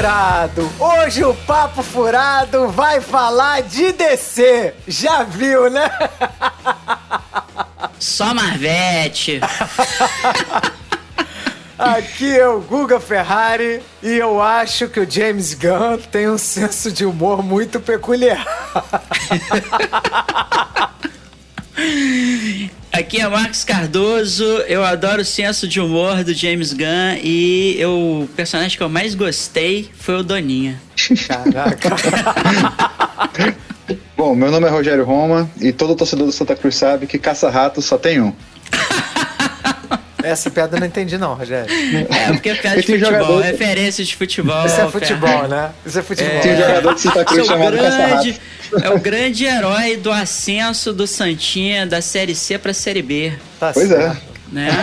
Furado. Hoje o Papo Furado vai falar de DC. Já viu, né? Só Marvete. Aqui é o Guga Ferrari e eu acho que o James Gunn tem um senso de humor muito peculiar. Aqui é Marcos Cardoso, eu adoro o senso de humor do James Gunn e eu, o personagem que eu mais gostei foi o Doninha. Caraca. Bom, meu nome é Rogério Roma e todo torcedor do Santa Cruz sabe que caça-rato só tem um. Essa piada eu não entendi não, Rogério. É, porque é piada de futebol, jogador- referência de futebol. Isso é futebol, né? Isso é futebol. Tem um jogador de Santa Cruz Seu chamado grande, é o grande herói do ascenso do Santinha da Série C pra Série B, Tá Pois certo. é. né?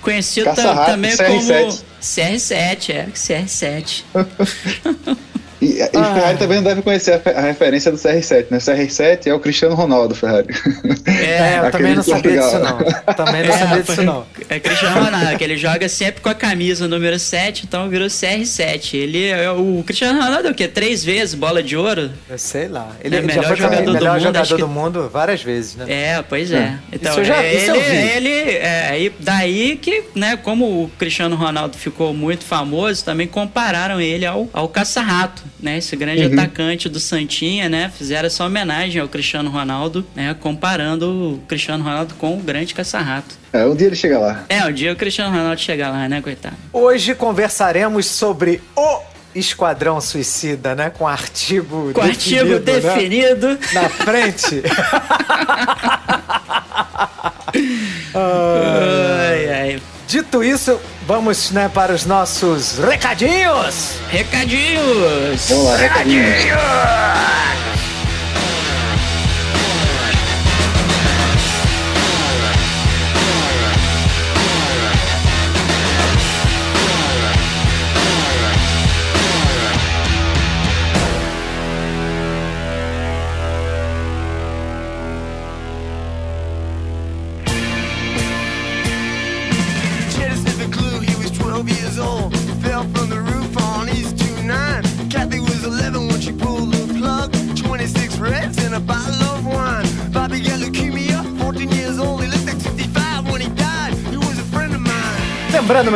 Conhecido também CR7. como CR7, é, CR7. E, e Ah. Ferrari também não deve conhecer a, a referência do CR7, né? CR7 é o Cristiano Ronaldo, Ferrari. É, eu também não sabia disso não. Também não sabia disso não. É Cristiano Ronaldo, que ele joga sempre com a camisa número 7, então virou CR7. Ele é o Cristiano Ronaldo é o quê? Três vezes bola de ouro? Eu sei lá. Ele, É ele melhor jogador do melhor mundo, jogador que- do mundo várias vezes, né? É, pois é. Então, Isso eu já- ele, isso eu vi. ele é, aí daí que, né, como o Cristiano Ronaldo ficou muito famoso, também compararam ele ao, ao Caça-Rato, né? Esse grande Uhum. atacante do Santinha, né? Fizeram essa homenagem ao Cristiano Ronaldo, né? Comparando o Cristiano Ronaldo com o grande Caça-Rato. É, um dia ele chega lá. É, o dia o Cristiano Ronaldo chegar lá, né, coitado? Hoje conversaremos sobre o Esquadrão Suicida, né? Com artigo Com artigo definido, né? definido. na frente. Ai, ai. Dito isso, vamos né, para os nossos recadinhos. Recadinhos! Vamos lá, recadinhos.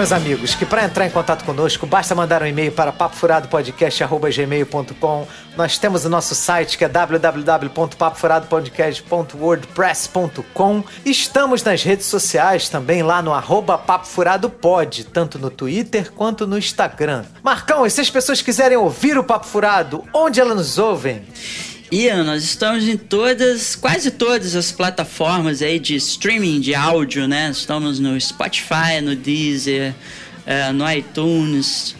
Meus amigos, que para entrar em contato conosco, basta mandar um e-mail para papofuradopodcast.gmail.com. Nós temos o nosso site que é www.papofuradopodcast.wordpress.com. Estamos nas redes sociais também, lá no arroba papofuradopod, tanto no Twitter quanto no Instagram. Marcão, e se as pessoas quiserem ouvir o Papo Furado, onde elas nos ouvem? Ian, nós estamos em todas, quase todas as plataformas aí de streaming de áudio, né? Estamos no Spotify, no Deezer, eh, no iTunes,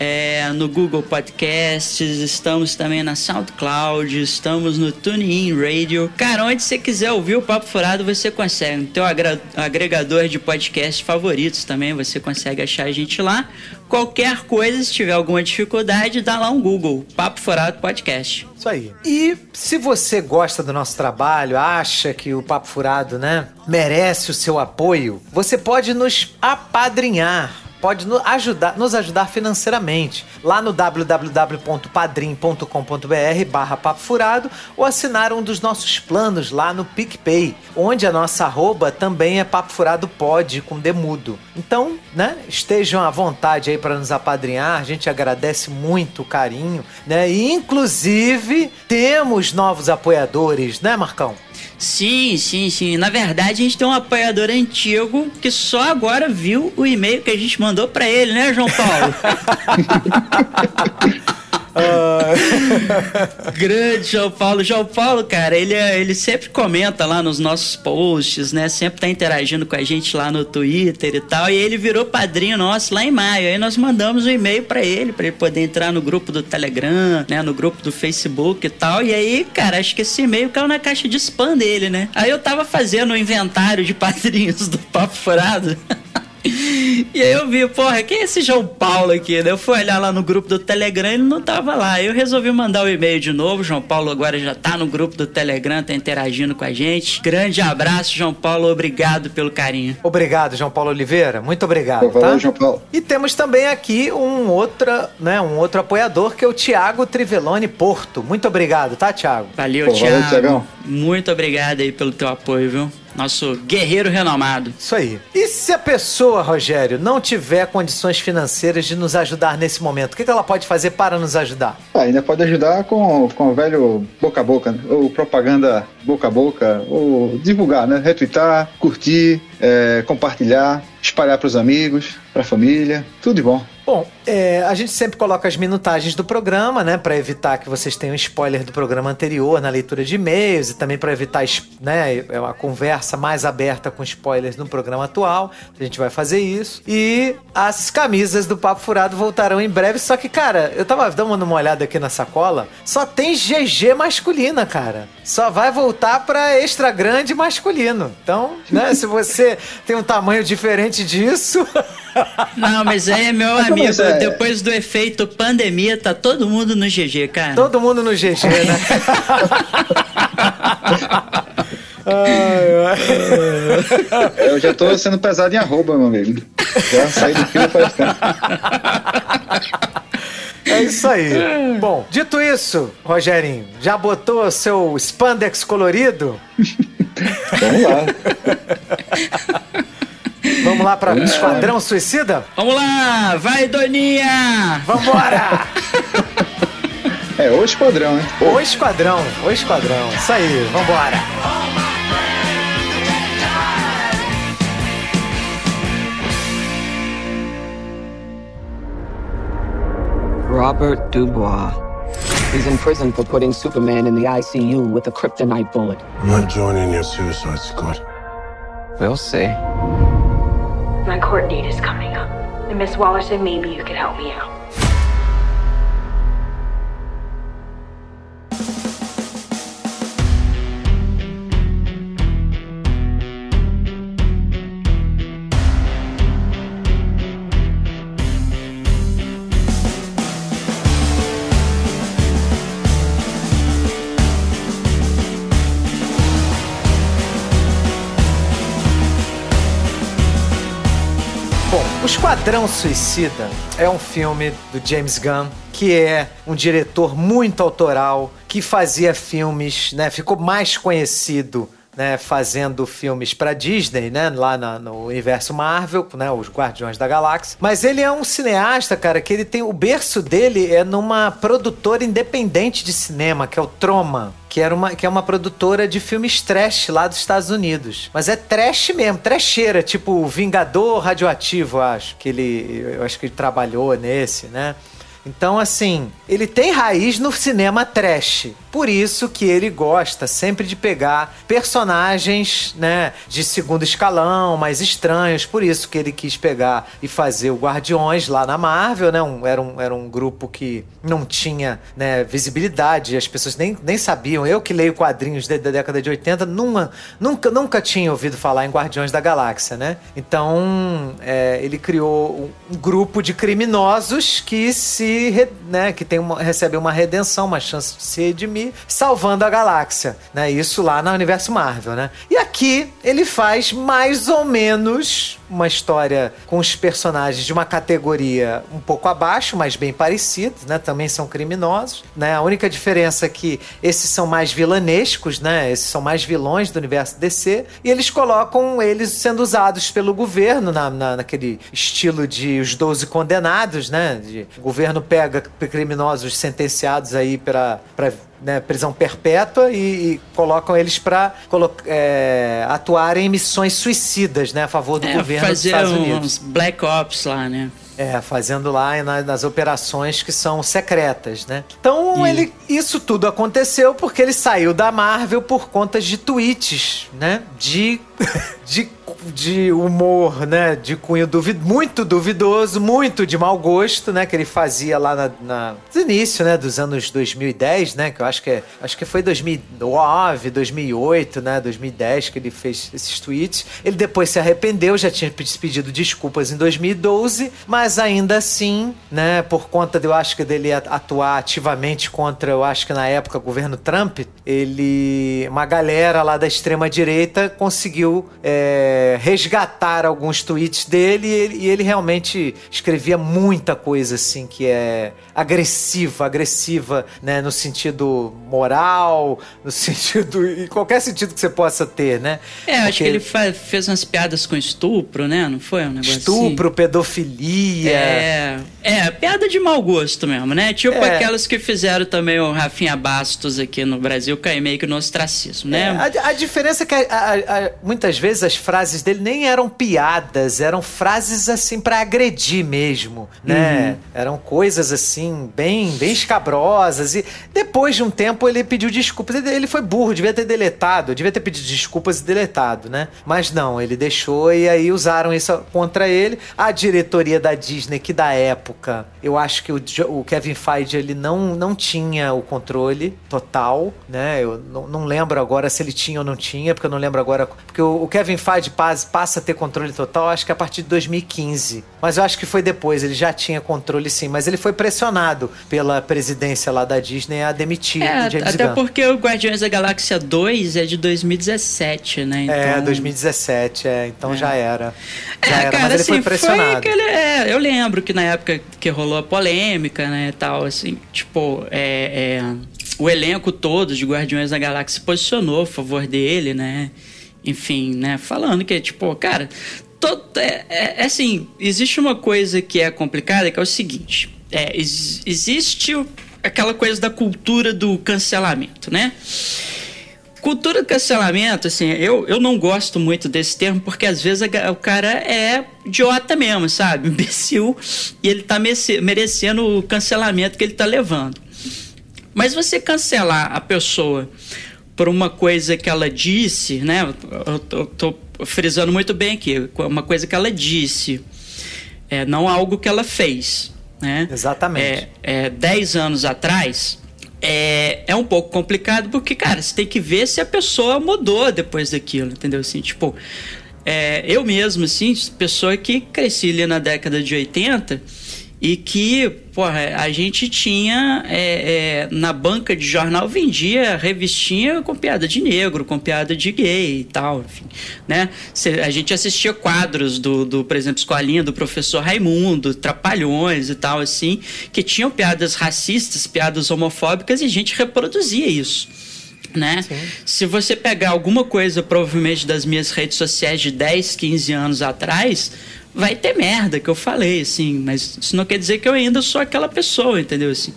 eh, no Google Podcasts, estamos também na SoundCloud, estamos no TuneIn Radio. Cara, onde você quiser ouvir o Papo Furado, você consegue. No teu agregador de podcast favoritos também, você consegue achar a gente lá. Qualquer coisa, se tiver alguma dificuldade, dá lá um Google, Papo Furado Podcast. Isso aí. E se você gosta do nosso trabalho, acha que o Papo Furado, né, merece o seu apoio, você pode nos apadrinhar. Pode ajudar, nos ajudar financeiramente lá no www.padrim.com.br barra Papo Furado ou assinar um dos nossos planos lá no PicPay, onde a nossa arroba também é Papo Furado Pod com demudo. Então, né, estejam à vontade aí para nos apadrinhar, a gente agradece muito o carinho, né? E inclusive temos novos apoiadores, né, Marcão? Sim, sim, sim. Na verdade, a gente tem um apoiador antigo que só agora viu o e-mail que a gente mandou pra ele, né, João Paulo? Grande João Paulo. João Paulo, cara, ele, é- ele sempre comenta lá nos nossos posts, né? Sempre tá interagindo com a gente lá no Twitter e tal. E ele virou padrinho nosso lá em maio. Aí nós mandamos um e-mail pra ele, pra ele poder entrar no grupo do Telegram, né? No grupo do Facebook e tal. E aí, cara, acho que esse e-mail caiu na caixa de spam dele, né? Aí eu tava fazendo o inventário de padrinhos do Papo Furado. E aí eu vi, porra, quem é esse João Paulo aqui? Daí eu fui olhar lá no grupo do Telegram e ele não tava lá. Eu resolvi mandar o e-mail de novo. João Paulo agora já tá no grupo do Telegram, tá interagindo com a gente. Grande abraço, João Paulo. Obrigado pelo carinho. Obrigado, João Paulo Oliveira. Muito obrigado, Pô, valeu, tá? João Paulo. E temos também aqui um outra, né, um outro apoiador que é o Tiago Trivelone Porto. Muito obrigado, tá, Tiago? Valeu, Pô, valeu, Thiago. Thiagão. Muito obrigado aí pelo teu apoio, viu? Nosso guerreiro renomado. Isso aí. E se a pessoa, Rogério, não tiver condições financeiras de nos ajudar nesse momento, o que ela pode fazer para nos ajudar? Ah, ainda pode ajudar com, com o velho boca a boca, né? ou propaganda boca a boca, ou divulgar, né? Retweetar, curtir, é, compartilhar, espalhar para os amigos, para a família, tudo de bom. Bom, é, a gente sempre coloca as minutagens do programa, né, para evitar que vocês tenham spoiler do programa anterior na leitura de e-mails e também para evitar, né, é uma conversa mais aberta com spoilers no programa atual. A gente vai fazer isso. E as camisas do Papo Furado voltarão em breve. Só que, cara, eu tava dando uma olhada aqui na sacola, só tem GG masculina, cara. Só vai voltar pra extra grande masculino. Então, né, se você tem um tamanho diferente disso, Não, mas aí, meu Mas amigo, é? depois do efeito pandemia, tá todo mundo no GG, cara. todo mundo no GG, né? Ai, ai. Eu já tô sendo pesado em arroba, meu amigo. Já saí do fio faz tempo. É isso aí. Bom, dito isso, Rogerinho, já botou seu spandex colorido? Vamos lá. Vamos lá pra Esquadrão Suicida? Vamos lá, vai, Doninha! Vambora! É, o esquadrão, hein? O Esquadrão, o Esquadrão. Isso aí, vambora. Robert Dubois. He's in prison for putting Superman in the ICU with a kryptonite bullet. I'm not joining your suicide squad. We'll see. My court date is coming up. And Miss Waller said maybe you could help me out. Esquadrão Suicida é um filme do James Gunn, que é um diretor muito autoral, que fazia filmes, né? Ficou mais conhecido. Né, fazendo filmes pra Disney, né, lá na- no universo Marvel, né, os Guardiões da Galáxia. Mas ele é um cineasta, cara, que ele tem o berço dele é numa produtora independente de cinema, que é o Troma que, era uma, que é uma produtora de filmes trash lá dos Estados Unidos. Mas é trash mesmo, trecheira, tipo Vingador Radioativo, acho. Que ele. Eu acho que ele trabalhou nesse, né? Então, assim, ele tem raiz no cinema trash. Por isso que ele gosta sempre de pegar personagens, né, de segundo escalão, mais estranhos. Por isso que ele quis pegar e fazer o Guardiões lá na Marvel, né? Um- era, um, era um grupo que não tinha né, visibilidade, as pessoas nem, nem sabiam. Eu que leio quadrinhos da década de 80, nunca, nunca, nunca tinha ouvido falar em Guardiões da Galáxia, né? Então, é, ele criou um, grupo de criminosos que se, né, que tem uma, recebem uma redenção, uma chance de se redimir, salvando a galáxia, né? Isso lá no universo Marvel, né? E aqui ele faz mais ou menos uma história com os personagens de uma categoria um pouco abaixo, mas bem parecidos, né? Também são criminosos, né? A única diferença é que esses são mais vilanescos, né? Esses são mais vilões do universo DC e eles colocam eles sendo usados pelo governo na, na- naquele estilo de os 12 condenados, né? De, o governo pega criminosos sentenciados aí para né, prisão perpétua e, e colocam eles para atuarem em missões suicidas, né, a favor do É, governo dos Estados Unidos. Black Ops lá, né? É, fazendo lá na- nas operações que são secretas, né? Então, E- ele, isso tudo aconteceu porque ele saiu da Marvel por conta de tweets, né? De, de de humor, né, de cunho duvido, muito duvidoso, muito de mau gosto, né, que ele fazia lá na, na no início, né, dos anos 2010, né, que eu acho que é, acho que foi 2009, 2008, né, 2010 que ele fez esses tweets. Ele depois se arrependeu, já tinha pedido desculpas em 2012, mas ainda assim, né, por conta de eu acho que dele atuar ativamente contra, eu acho que na época o governo Trump, ele uma galera lá da extrema direita conseguiu é, resgatar alguns tweets dele e ele, e ele realmente escrevia muita coisa assim que é agressiva, agressiva, né, no sentido moral, no sentido em qualquer sentido que você possa ter, né? É, Porque... acho que ele fez umas piadas com estupro, né? Não foi um negócio Estupro, assim? pedofilia. É, é, piada de mau gosto mesmo, né? Tipo é. aquelas que fizeram também o Rafinha Bastos aqui no Brasil cair meio que no ostracismo, né? É, a, a, diferença é que a, a, muitas vezes as frases dele nem eram piadas, eram frases assim para agredir mesmo, né? Uhum. Eram coisas assim bem, bem escabrosas e depois de um tempo ele pediu desculpas. Ele, foi burro, devia ter deletado, devia ter pedido desculpas e deletado, né? Mas não, ele deixou e aí usaram isso contra ele. A diretoria da Disney que da época, eu acho que o, o Kevin Feige ele não não tinha o controle total, né? Eu não, não lembro agora se ele tinha ou não tinha, porque eu não lembro agora. Porque o, o Kevin Feige passa a ter controle total, acho que a partir de 2015. Mas eu acho que foi depois, ele já tinha controle sim, mas ele foi pressionado pela presidência lá da Disney a demitir é, o James até Gunn. porque o Guardiões da Galáxia 2 é de 2017, né? É, então... É, 2017, é, então é. já era. Já é, era, cara, mas ele assim, foi pressionado. Foi aquele, é, eu lembro que na época que rolou a polêmica, né, tal, assim, tipo, é, é, o elenco todo de Guardiões da Galáxia se posicionou a favor dele, né? Enfim, né? Falando que, tipo, cara, todo, é, é, é assim, existe uma coisa que é complicada, que é o seguinte: é, ex, existe aquela coisa da cultura do cancelamento, né? Cultura do cancelamento, assim, eu, eu não gosto muito desse termo porque às vezes a, o cara é idiota mesmo, sabe? Imbecil e ele tá merecendo o cancelamento que ele tá levando. Mas você cancelar a pessoa por uma coisa que ela disse, né? Eu, tô frisando muito bem aqui, uma coisa que ela disse, é, não algo que ela fez, né? Exatamente. É, é, dez anos atrás, é, é um pouco complicado porque, cara, você tem que ver se a pessoa mudou depois daquilo, entendeu? Assim, tipo, é, eu mesmo, assim, pessoa que cresci ali na década de 80 e que, porra, a gente tinha é, é, na banca de jornal vendia revistinha com piada de negro, com piada de gay e tal, enfim, né? A gente assistia quadros do, do, por exemplo, Escolinha do professor Raimundo, Trapalhões e tal, assim, que tinham piadas racistas, piadas homofóbicas e a gente reproduzia isso né? Se você pegar alguma coisa, provavelmente das minhas redes sociais de 10, 15 anos atrás, vai ter merda que eu falei, assim, mas isso não quer dizer que eu ainda sou aquela pessoa, entendeu? Assim.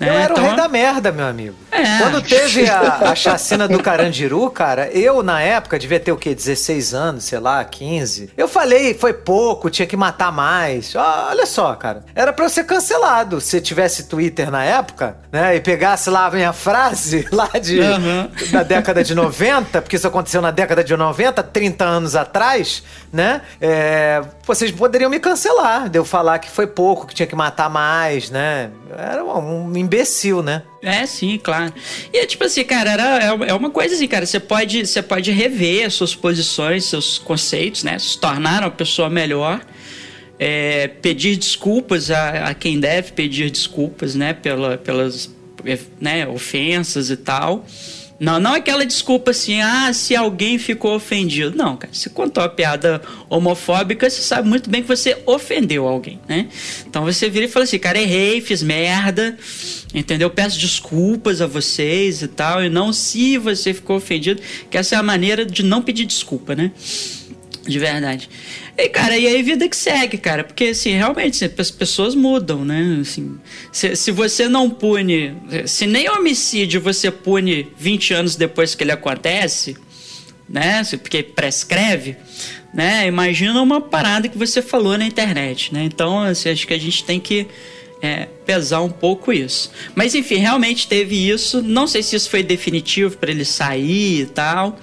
Eu é, era então... o rei da merda, meu amigo. É. Quando teve a, a chacina do Carandiru, cara, eu na época devia ter o quê? 16 anos, sei lá, 15. Eu falei, foi pouco, tinha que matar mais. olha só, cara. Era pra eu ser cancelado. Se tivesse Twitter na época, né? E pegasse lá a minha frase lá de, uhum. da década de 90, porque isso aconteceu na década de 90, 30 anos atrás, né? É, vocês poderiam me cancelar de eu falar que foi pouco, que tinha que matar mais, né? Era um, imbecil, né? É, sim, claro. E é tipo assim, cara, era, é, é uma coisa assim, cara, você pode, você pode rever suas posições, seus conceitos, né? Se tornar uma pessoa melhor. É, pedir desculpas a, a, quem deve pedir desculpas, né? Pela, pelas né, ofensas e tal. Não, não aquela desculpa assim, ah, se alguém ficou ofendido. Não, cara, se contou a piada homofóbica, você sabe muito bem que você ofendeu alguém, né? Então você vira e fala assim, cara, errei, fiz merda, entendeu? Peço desculpas a vocês e tal, e não se você ficou ofendido, que essa é a maneira de não pedir desculpa, né? De verdade. E, cara, e aí vida que segue, cara. Porque, assim, realmente, as pessoas mudam, né? Assim, se, se você não pune... Se nem homicídio você pune 20 anos depois que ele acontece, né? Porque prescreve, né? Imagina uma parada que você falou na internet, né? Então, assim, acho que a gente tem que... É, pesar um pouco isso. Mas enfim, realmente teve isso. Não sei se isso foi definitivo para ele sair e tal.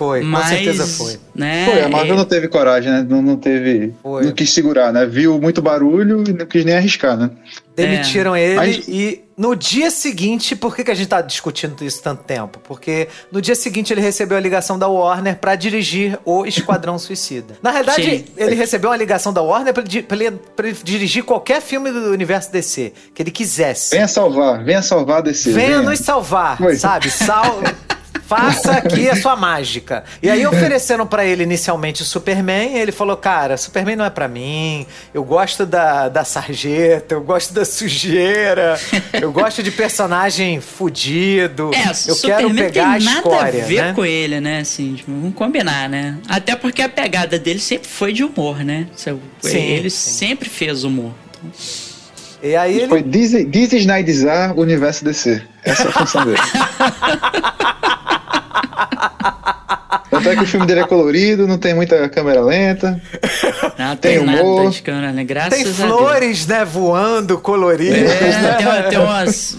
Foi. Mas, com certeza foi. Né, Foi, a Marvel é- não teve coragem, né? Não, não teve. Foi. Não quis segurar, né? Viu muito barulho e não quis nem arriscar, né? Demitiram ele Mas- e no dia seguinte, por que, que a gente tá discutindo isso tanto tempo? Porque no dia seguinte ele recebeu a ligação da Warner pra dirigir o Esquadrão Suicida. Na realidade, Sim. ele recebeu uma ligação da Warner pra, pra ele, pra ele dirigir qualquer filme do universo DC que ele quisesse. Venha salvar, venha salvar a DC. Venha nos salvar, Foi. sabe? Sal... Faça aqui a sua mágica. E aí ofereceram pra ele inicialmente o Superman, e ele falou: "Cara, Superman não é pra mim. Eu gosto da, da sarjeta, eu gosto da sujeira, eu gosto de personagem fudido. É, eu Superman quero pegar tem a nada escória, a ver né? com ele, né? Assim, tipo, vamos combinar, né? Até porque a pegada dele sempre foi de humor, né? Sim, ele sim. sempre fez humor. E aí ele Foi Disney, Disney Snydizar o universo DC. Essa é a função dele. Tanto é que o filme dele é colorido, não tem muita câmera lenta. Não Tem tem, nada humor. de câmera, né? Graças tem a Deus. flores, né, voando, coloridas, É, né? tem, tem umas,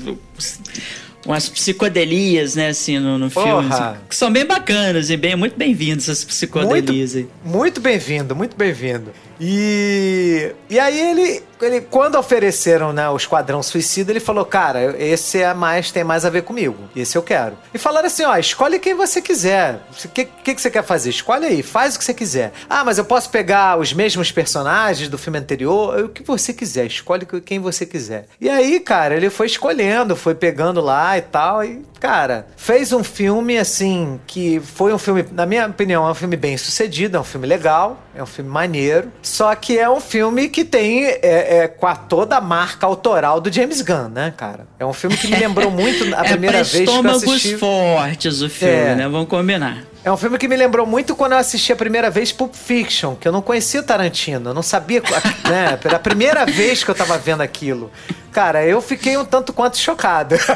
umas psicodelias, né, assim, no, no filme. Assim, que são bem bacanas e bem, muito bem-vindas essas psicodelias aí. Muito bem-vindo, muito bem-vindo. E, e aí ele, ele, quando ofereceram né, o Esquadrão Suicida, ele falou, cara, esse é mais, tem mais a ver comigo. Esse eu quero. E falaram assim, ó, escolhe quem você quiser. O que, que, que você quer fazer? Escolhe aí, faz o que você quiser. Ah, mas eu posso pegar os mesmos personagens do filme anterior? O que você quiser, escolhe quem você quiser. E aí, cara, ele foi escolhendo, foi pegando lá e tal, e, cara, fez um filme, assim, que foi um filme, na minha opinião, é um filme bem sucedido, é um filme legal, é um filme maneiro, só que é um filme que tem é, é, com a toda a marca autoral do James Gunn, né, cara? É um filme que me lembrou muito a primeira é vez que eu estômagos assisti. fortes o filme, É. né? Vamos combinar. É um filme que me lembrou muito quando eu assisti a primeira vez Pulp Fiction, que eu não conhecia o Tarantino, eu não sabia, né? Era a primeira vez que eu tava vendo aquilo. Cara, eu fiquei um tanto quanto chocado.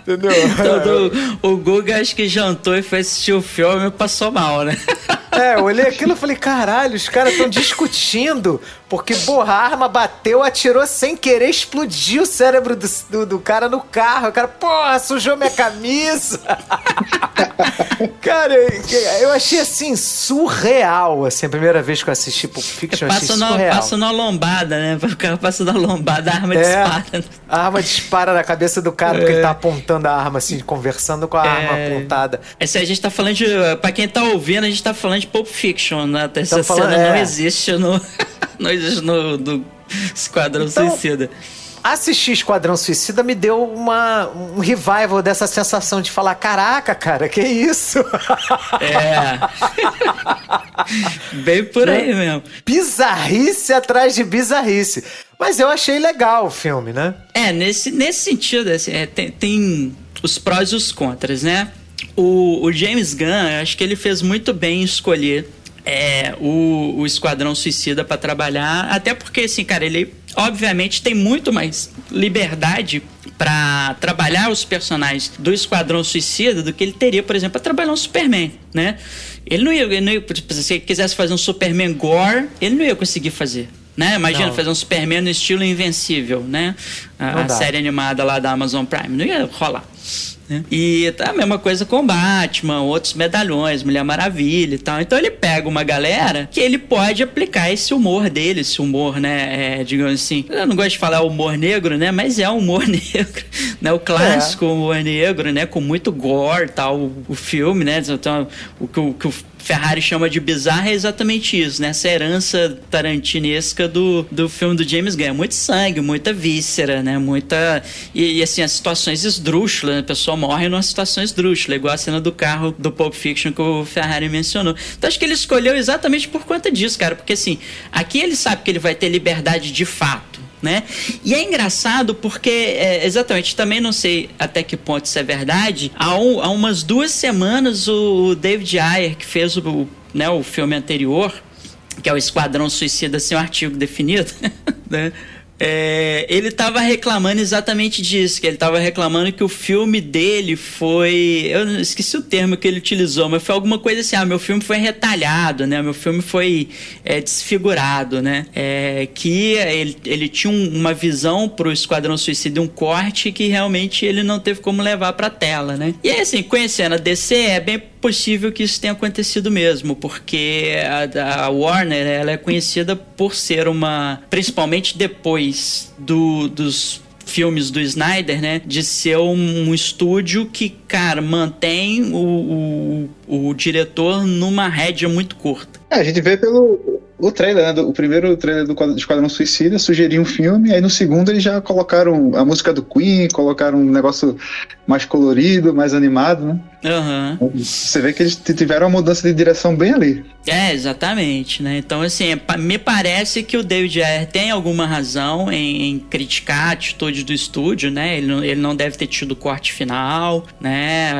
Entendeu? Todo, o Guga acho que jantou e foi assistir o filme e passou mal, né? É, eu olhei aquilo e falei, caralho, os caras estão discutindo, porque, porra, a arma bateu, atirou sem querer, explodiu o cérebro do, do, do cara no carro. O cara, porra, sujou minha camisa. cara, eu, eu achei, assim, surreal, assim, a primeira vez que eu assisti Pulp Fiction, eu achei na, surreal. passa na lombada, né? O cara passa na lombada, a arma dispara. É, a arma dispara na cabeça do cara, porque ele tá apontando a arma, assim, conversando com a arma É. apontada. Esse a gente tá falando de. Pra quem tá ouvindo, a gente tá falando de Pulp Fiction, né? Essa Tamo falando- cena não é. existe no. não existe no do Esquadrão Então- Suicida. Assistir Esquadrão Suicida me deu uma, um revival dessa sensação de falar: caraca, cara, que isso? É. Bem por aí mesmo. bizarrice atrás de bizarrice. Mas eu achei legal o filme, né? É, nesse, nesse sentido, assim, é, tem, tem os prós e os contras, né? O, o James Gunn, acho que ele fez muito bem em escolher é, o, o Esquadrão Suicida pra trabalhar, até porque, assim, cara, ele obviamente tem muito mais liberdade pra trabalhar os personagens do Esquadrão Suicida do que ele teria, por exemplo, pra trabalhar um Superman, né? Ele não ia, ele não ia se ele quisesse fazer um Superman gore, ele não ia conseguir fazer. Né? Imagina Não. fazer um Superman no estilo Invencível, né? A, a série animada lá da Amazon Prime. Não ia rolar. Né? E tá a mesma coisa com Batman, outros medalhões, Mulher Maravilha e tal. Então ele pega uma galera que ele pode aplicar esse humor dele, esse humor, né? É, digamos assim. Eu não gosto de falar humor negro, né? Mas é um humor negro, né? O clássico humor negro, né? Com muito gore tal, o, o filme, né? Então, o que o, que o Ferrari chama de bizarro é exatamente isso, né? Essa herança tarantinesca do, do filme do James Gunn. Muito sangue, muita víscera, né? Muita. E, e, assim, as situações esdrúxulas, né? a pessoa morre numa situação esdrúxula, igual a cena do carro do Pulp Fiction que o Ferrari mencionou. Então acho que ele escolheu exatamente por conta disso, cara. Porque assim, aqui ele sabe que ele vai ter liberdade de fato. Né? E é engraçado porque, é, exatamente, também não sei até que ponto isso é verdade. Há, um- há umas duas semanas, o David Ayer, que fez o, né, o filme anterior, que é o Esquadrão Suicida sem um artigo definido, né? É, ele tava reclamando exatamente disso, que ele tava reclamando que o filme dele foi. Eu esqueci o termo que ele utilizou, mas foi alguma coisa assim: ah, meu filme foi retalhado, né? Meu filme foi é, desfigurado, né? É, que ele, ele tinha um- uma visão pro Esquadrão Suicida, um corte que realmente ele não teve como levar pra tela, né? E aí, assim, conhecendo a DC, é bem possível que isso tenha acontecido mesmo, porque a, a Warner ela é conhecida por ser uma, principalmente depois do, dos filmes do Snyder, né, de ser um, um estúdio que, cara, mantém o, o, o diretor numa rédea muito curta. É, a gente vê pelo o trailer, né, o primeiro trailer do Quad- Esquadrão Suicida sugeriu um filme, aí no segundo eles já colocaram a música do Queen, colocaram um negócio mais colorido, mais animado, né? Aham. Você vê que eles tiveram uma mudança de direção bem ali. É, exatamente, né? Então, assim, é me parece que o David Ayer tem alguma razão em, em criticar a atitude do estúdio, né? Ele não, ele não deve ter tido corte final, né?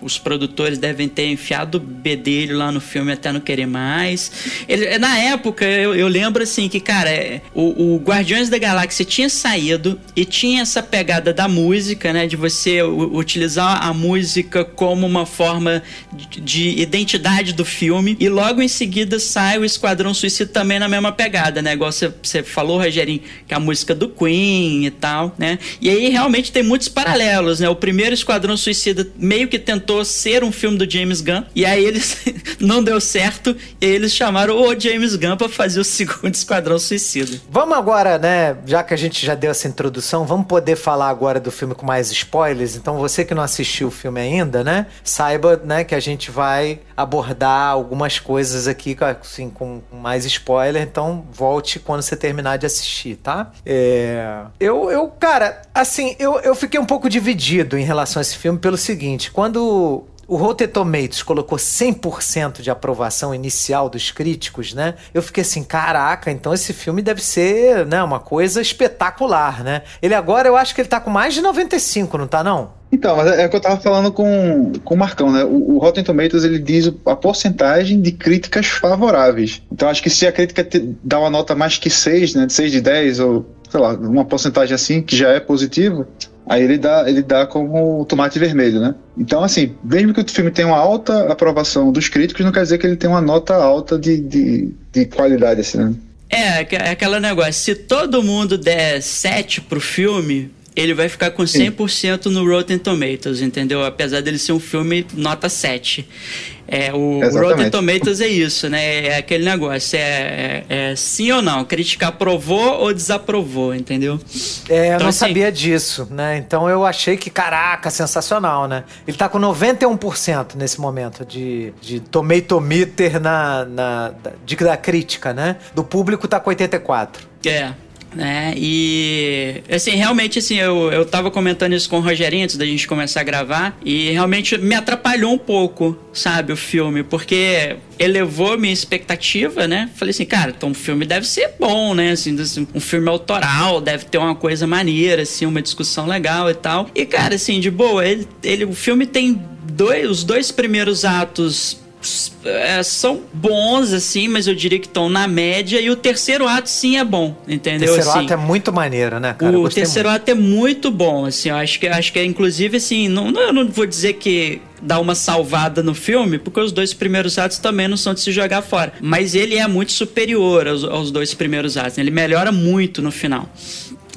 Os produtores devem ter enfiado o bedelho lá no filme até não querer mais. Ele- na época, eu, eu lembro, assim, que, cara, é, o, o Guardiões da Galáxia tinha saído e tinha essa pegada da música, né? De você utilizar a música como uma forma de, de identidade do filme. E logo em seguida sai o Esquadrão Suicida também na mesma pegada, né? Igual você, falou, Rogerinho, que é a música do Queen e tal, né? E aí realmente tem muitos paralelos, né? O primeiro Esquadrão Suicida meio que tentou ser um filme do James Gunn. E aí eles não deu certo. E eles chamaram o James Gunn pra fazer o segundo Esquadrão Suicida. Vamos agora, né? Já que a gente já deu essa introdução, vamos poder falar agora do filme com mais spoilers. Então, você que não assistiu o filme ainda, né? Saiba, né, que a gente vai abordar algumas coisas aqui, assim, com mais spoiler. Então, volte quando você terminar de assistir, tá? É... Eu, eu, cara, assim, eu, eu fiquei um pouco dividido em relação a esse filme pelo seguinte: quando o Rotten Tomatoes colocou 100% de aprovação inicial dos críticos, né? Eu fiquei assim, caraca, então esse filme deve ser, né, uma coisa espetacular, né? Ele agora, eu acho que ele tá com mais de 95, não tá não? Então, mas é o que eu tava falando com, com o Marcão, né? O, o Rotten Tomatoes ele diz a porcentagem de críticas favoráveis. Então acho que se a crítica dá uma nota mais que 6, né? De 6 de 10, ou sei lá, uma porcentagem assim, que já é positivo, aí ele dá, ele dá como tomate vermelho, né? Então, assim, mesmo que o filme tenha uma alta aprovação dos críticos, não quer dizer que ele tenha uma nota alta de, de, de qualidade, assim, né? É, aqu- aquela negócio, se todo mundo der 7 pro filme, ele vai ficar com 100% no Rotten Tomatoes, entendeu? Apesar dele ser um filme nota 7. É, o Exatamente. Rotten Tomatoes é isso, né? É aquele negócio, é, é- é sim ou não, crítica aprovou ou desaprovou, entendeu? É, eu Então, não assim- sabia disso, né? Então eu achei que, caraca, sensacional, né? Ele tá com 91% nesse momento de, de tomatometer na, na, da, de, da crítica, né? Do público tá com 84%. É. Né? E assim, realmente assim, eu, eu tava comentando isso com o Rogerinho antes da gente começar a gravar, e realmente me atrapalhou um pouco, sabe, o filme, porque elevou minha expectativa, né? Falei assim, cara, então o filme deve ser bom, né? Assim, um filme autoral, deve ter uma coisa maneira, assim, uma discussão legal e tal. E, cara, assim, de boa, ele, ele, o filme tem dois, os dois primeiros atos é, são bons, assim, mas eu diria que estão na média. E o terceiro ato, sim, é bom, O entendeu? terceiro assim, ato é muito maneiro, né, cara? O terceiro muito. ato é muito bom, assim, eu acho que, acho que é, inclusive, assim, não, não- eu não vou dizer que dá uma salvada no filme, porque os dois primeiros atos também não são de se jogar fora. Mas ele é muito superior aos, aos dois primeiros atos, né? ele melhora muito no final.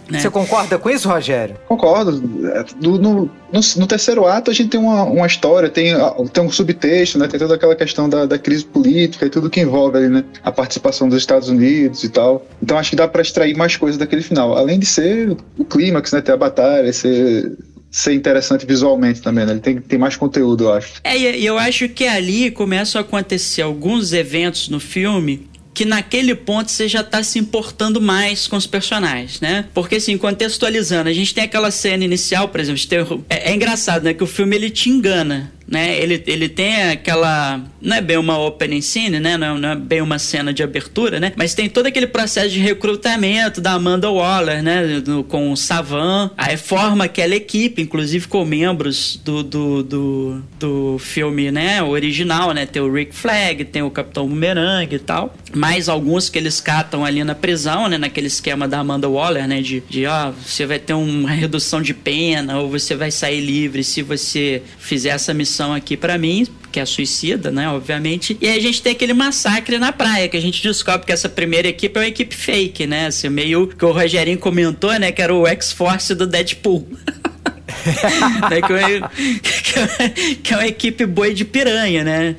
Né? Você concorda com isso, Rogério? Concordo. É, No, no, no- no terceiro ato a gente tem uma, uma história, tem, a- tem um subtexto, né? Tem toda aquela questão da, da crise política e tudo que envolve ali, né? A participação dos Estados Unidos e tal. Então acho que dá pra extrair mais coisas daquele final. Além de ser o clímax, né? Ter a batalha, ser, ser interessante visualmente também, né? Ele tem, tem mais conteúdo, eu acho. É, e e eu acho que ali começam a acontecer alguns eventos no filme que naquele ponto você já tá se importando mais com os personagens, né? Porque assim, contextualizando, a gente tem aquela cena inicial, por exemplo, tem é, é engraçado, né, que o filme ele te engana. Né? Ele, ele tem aquela. Não é bem uma opening scene, né? Não, não é bem uma cena de abertura, né? Mas tem todo aquele processo de recrutamento da Amanda Waller, né? Do- com o Savan. Aí forma aquela equipe, inclusive com membros do, do, do, do filme, né? O original, né? Tem o Rick Flag, tem o Capitão Boomerang e tal. Mais alguns que eles catam ali na prisão, né? Naquele esquema da Amanda Waller, né? De, de ó, você vai ter uma redução de pena ou você vai sair livre se você fizer essa missão aqui pra mim que é suicida, né, obviamente. E aí a gente tem aquele massacre na praia, que a gente descobre que essa primeira equipe é uma equipe fake, né? Assim, meio que o Rogerinho comentou, né, que era o X-Force do Deadpool. né, que, é, que é- que é uma equipe boi de piranha, né?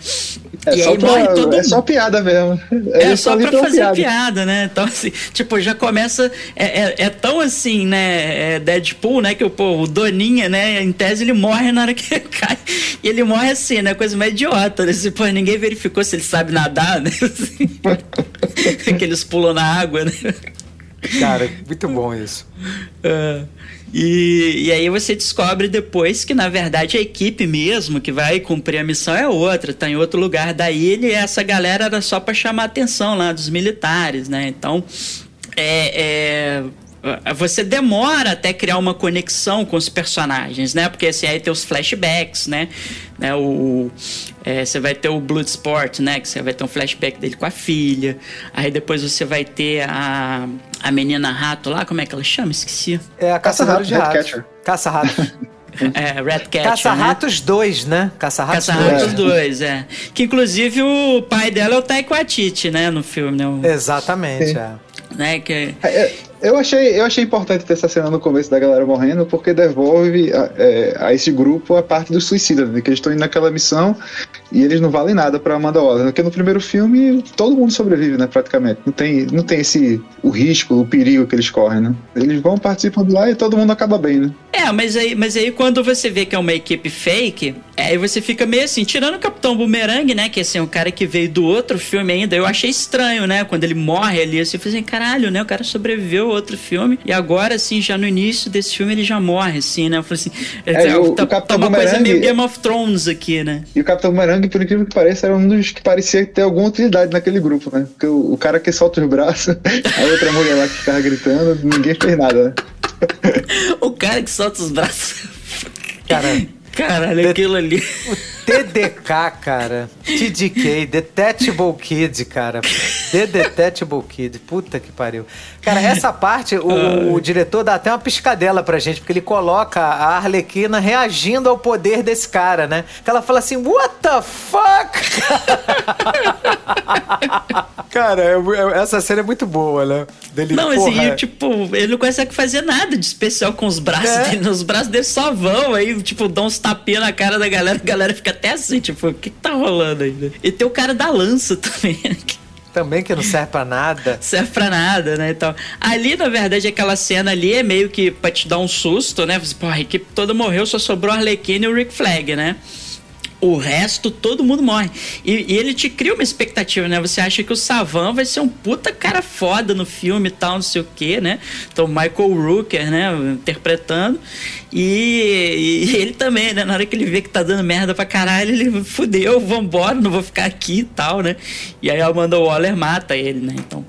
É, e só, aí morre pra, todo é só piada mesmo. é Eles só pra fazer piada. né? Então, assim, tipo, já começa. É, é, é tão assim, né? É Deadpool, né? Que o, pô, o Doninha, né? Em tese, ele morre na hora que ele cai. E ele morre assim, né? Coisa mais idiota, né? Assim, pô, ninguém verificou se ele sabe nadar, né? Assim, que eles pulam na água, né? Cara, muito bom isso. É. E, e aí você descobre depois que, na verdade, a equipe mesmo que vai cumprir a missão é outra, tá em outro lugar da ilha e essa galera era só para chamar a atenção lá dos militares, né? Então, é, é, você demora até criar uma conexão com os personagens, né? Porque assim, aí tem os flashbacks, né? né? O, é, você vai ter o Bloodsport, né? Que você vai ter um flashback dele com a filha. Aí depois você vai ter a, a menina rato lá, como é que ela chama? Esqueci. É a Caçadora de Caça-rato, Ratos. Ratcatcher. Caça-ratos. É, Red Catcher, né? Caça-ratos 2, né? Caça-ratos 2. Caça-Ratos 2, é. Que inclusive o pai dela é o Taika Waititi, né? No filme, né? O- Exatamente, Sim. é. né? Que, É, Eu achei, eu achei importante ter essa cena no começo da galera morrendo, porque devolve a, é, a esse grupo a parte dos suicidas, né? Que eles estão indo naquela missão e eles não valem nada pra Amanda Waller. Porque no primeiro filme todo mundo sobrevive, né? Praticamente. Não tem, não tem esse o risco, o perigo que eles correm, né? Eles vão participando lá e todo mundo acaba bem, né? É, mas aí, mas aí quando você vê que é uma equipe fake, aí você fica meio assim, tirando o Capitão Boomerang, né? Que assim, o cara que veio do outro filme ainda, eu achei estranho, né? Quando ele morre ali, assim, eu falei assim, caralho, né? O cara sobreviveu ao outro filme e agora, assim, já no início desse filme ele já morre, assim, né? Eu falei assim, É, o- tá, o Capitão tá uma coisa Boomerang- meio Game of Thrones aqui, né? E o Capitão Boomerang, por incrível que pareça, era um dos que parecia ter alguma utilidade naquele grupo, né? Porque o, o cara que solta os braços, a outra mulher lá que ficava gritando, ninguém fez nada, né? O cara que solta os braços. Cara, Caralho, aquilo ali. o TDK, cara. TDK, Detachable Kid, cara. The Detachable Kid. Puta que pariu. Cara, essa parte, o, o diretor dá até uma piscadela pra gente, porque ele coloca a Arlequina reagindo ao poder desse cara, né? Que ela fala assim, what the fuck? cara, é- é- essa cena é muito boa, né? Dele, Não, porra, assim, tipo, ele não consegue fazer nada de especial com os braços É. dele. Os braços dele só vão, aí, tipo, dão uns tapinhas na cara da galera, a galera fica até assim, tipo, o que, que tá rolando E tem o cara da lança também, Também que não serve pra nada. serve pra nada, né, e tal. Ali, na verdade, aquela cena ali é meio que pra te dar um susto, né? Você, pô, a equipe toda morreu, só sobrou a Arlequina e o Rick Flag, né? O resto, todo mundo morre. E, e ele te cria uma expectativa, né? Você acha que o Savan vai ser um puta cara foda no filme e tal, não sei o quê, né? Então, Michael Rooker, né? Interpretando. E, e ele também, né? Na hora que ele vê que tá dando merda pra caralho, ele fudeu, vambora, não vou ficar aqui e tal, né? E aí a Amanda Waller mata ele, né? Então.